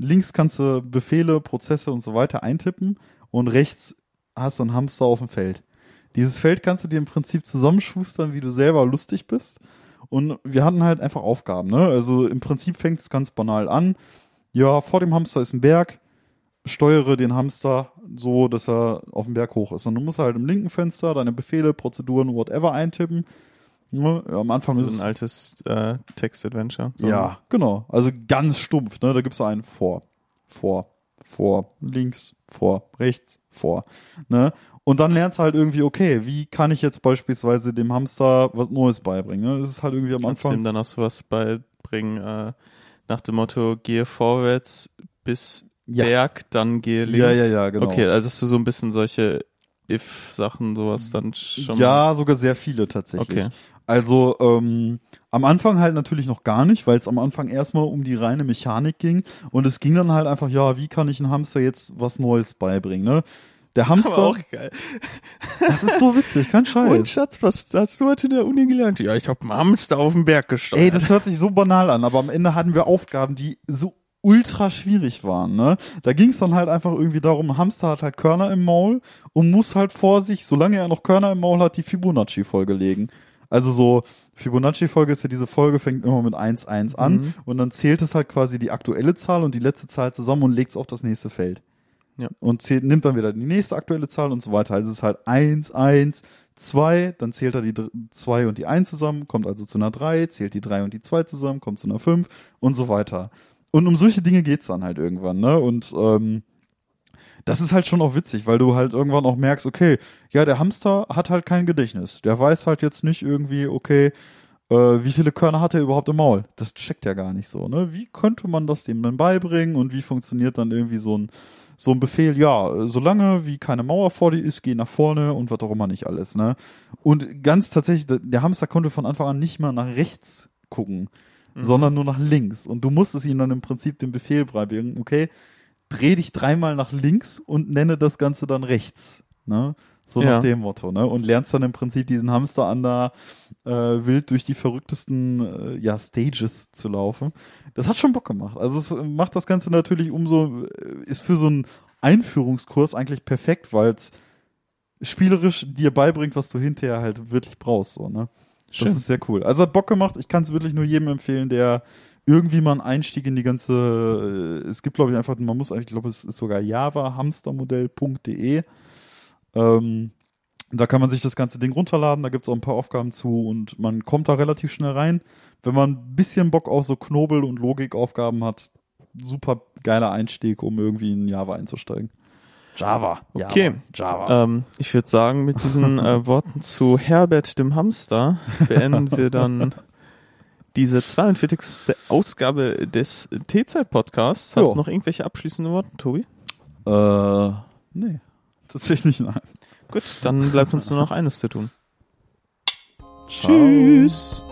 Links kannst du Befehle, Prozesse und so weiter eintippen und rechts hast du einen Hamster auf dem Feld. Dieses Feld kannst du dir im Prinzip zusammenschustern, wie du selber lustig bist. Und wir hatten halt einfach Aufgaben, ne? Also im Prinzip fängt es ganz banal an. Ja, vor dem Hamster ist ein Berg. Steuere den Hamster so, dass er auf dem Berg hoch ist. Und du musst halt im linken Fenster deine Befehle, Prozeduren, whatever eintippen. Ne? Am Anfang So ist es ein altes äh, Text-Adventure. So ja, genau. Also ganz stumpf, ne? Da gibt's so einen vor, vor, vor, links, vor, rechts, vor, ne? Und dann lernst du halt irgendwie, okay, wie kann ich jetzt beispielsweise dem Hamster was Neues beibringen? Ne? Das ist halt irgendwie am Kannst du ihm Anfang. dann auch sowas beibringen, äh, nach dem Motto, gehe vorwärts bis Ja. Berg, dann gehe links. Ja, ja, ja, genau. Okay, also dass du so ein bisschen solche If-Sachen, sowas dann schon mal- Ja, sogar sehr viele tatsächlich. Okay. Also ähm, am Anfang halt natürlich noch gar nicht, weil es am Anfang erstmal um die reine Mechanik ging. Und es ging dann halt einfach, ja, wie kann ich einem Hamster jetzt was Neues beibringen, ne? Der Hamster, Aber auch geil. das ist so witzig, kein Scheiß. Und Schatz, was hast du heute in der Uni gelernt? Ja, ich habe einen Hamster auf den Berg gesteuert. Ey, das hört sich so banal an, aber am Ende hatten wir Aufgaben, die so ultra schwierig waren, ne? Da ging es dann halt einfach irgendwie darum, ein Hamster hat halt Körner im Maul und muss halt vor sich, solange er noch Körner im Maul hat, die Fibonacci-Folge legen. Also so, Fibonacci-Folge ist ja diese Folge, fängt immer mit 1, 1 an Mhm. und dann zählt es halt quasi die aktuelle Zahl und die letzte Zahl zusammen und legt es auf das nächste Feld. Ja. Und zählt, nimmt dann wieder die nächste aktuelle Zahl und so weiter. Also es ist halt 1, 1, 2, dann zählt er die 2 und die 1 zusammen, kommt also zu einer 3, zählt die 3 und die 2 zusammen, kommt zu einer 5 und so weiter. Und um solche Dinge geht's dann halt irgendwann, ne? Und ähm, das ist halt schon auch witzig, weil du halt irgendwann auch merkst, okay, ja, der Hamster hat halt kein Gedächtnis. Der weiß halt jetzt nicht irgendwie, okay, äh, wie viele Körner hat er überhaupt im Maul? Das checkt ja gar nicht so, ne? Wie könnte man das dem dann beibringen und wie funktioniert dann irgendwie so ein so ein Befehl, ja, solange wie keine Mauer vor dir ist, geh nach vorne und was auch immer nicht alles, ne? Und ganz tatsächlich, der- Hamster konnte von Anfang an nicht mal nach rechts gucken, sondern nur nach links. Und du musstest ihm dann im Prinzip den Befehl beibringen, okay, dreh dich dreimal nach links und nenne das Ganze dann rechts, ne? So Ja. nach dem Motto, ne? Und lernst dann im Prinzip diesen Hamster an da äh, wild durch die verrücktesten äh, ja, Stages zu laufen. Das hat schon Bock gemacht. Also es äh, macht das Ganze natürlich umso, äh, ist für so einen Einführungskurs eigentlich perfekt, weil es spielerisch dir beibringt, was du hinterher halt wirklich brauchst. So, ne? Schön. Das ist sehr cool. Also hat Bock gemacht. Ich kann es wirklich nur jedem empfehlen, der irgendwie mal einen Einstieg in die ganze, äh, es gibt glaube ich einfach, man muss eigentlich, ich glaube es ist sogar javahamstermodell.de. Ähm, da kann man sich das ganze Ding runterladen, da gibt es auch ein paar Aufgaben zu und man kommt da relativ schnell rein. Wenn man ein bisschen Bock auf so Knobel- und Logikaufgaben hat, super geiler Einstieg, um irgendwie in Java einzusteigen. Java. Okay. Java. Ähm, ich würde sagen, mit diesen äh, Worten zu Herbert dem Hamster beenden wir dann diese 42. Ausgabe des T-Zeit-Podcasts. Hast du noch irgendwelche abschließenden Worte, Tobi? Äh, nee. Tatsächlich nein. Gut, dann bleibt uns nur noch eines zu tun. Ciao. Tschüss.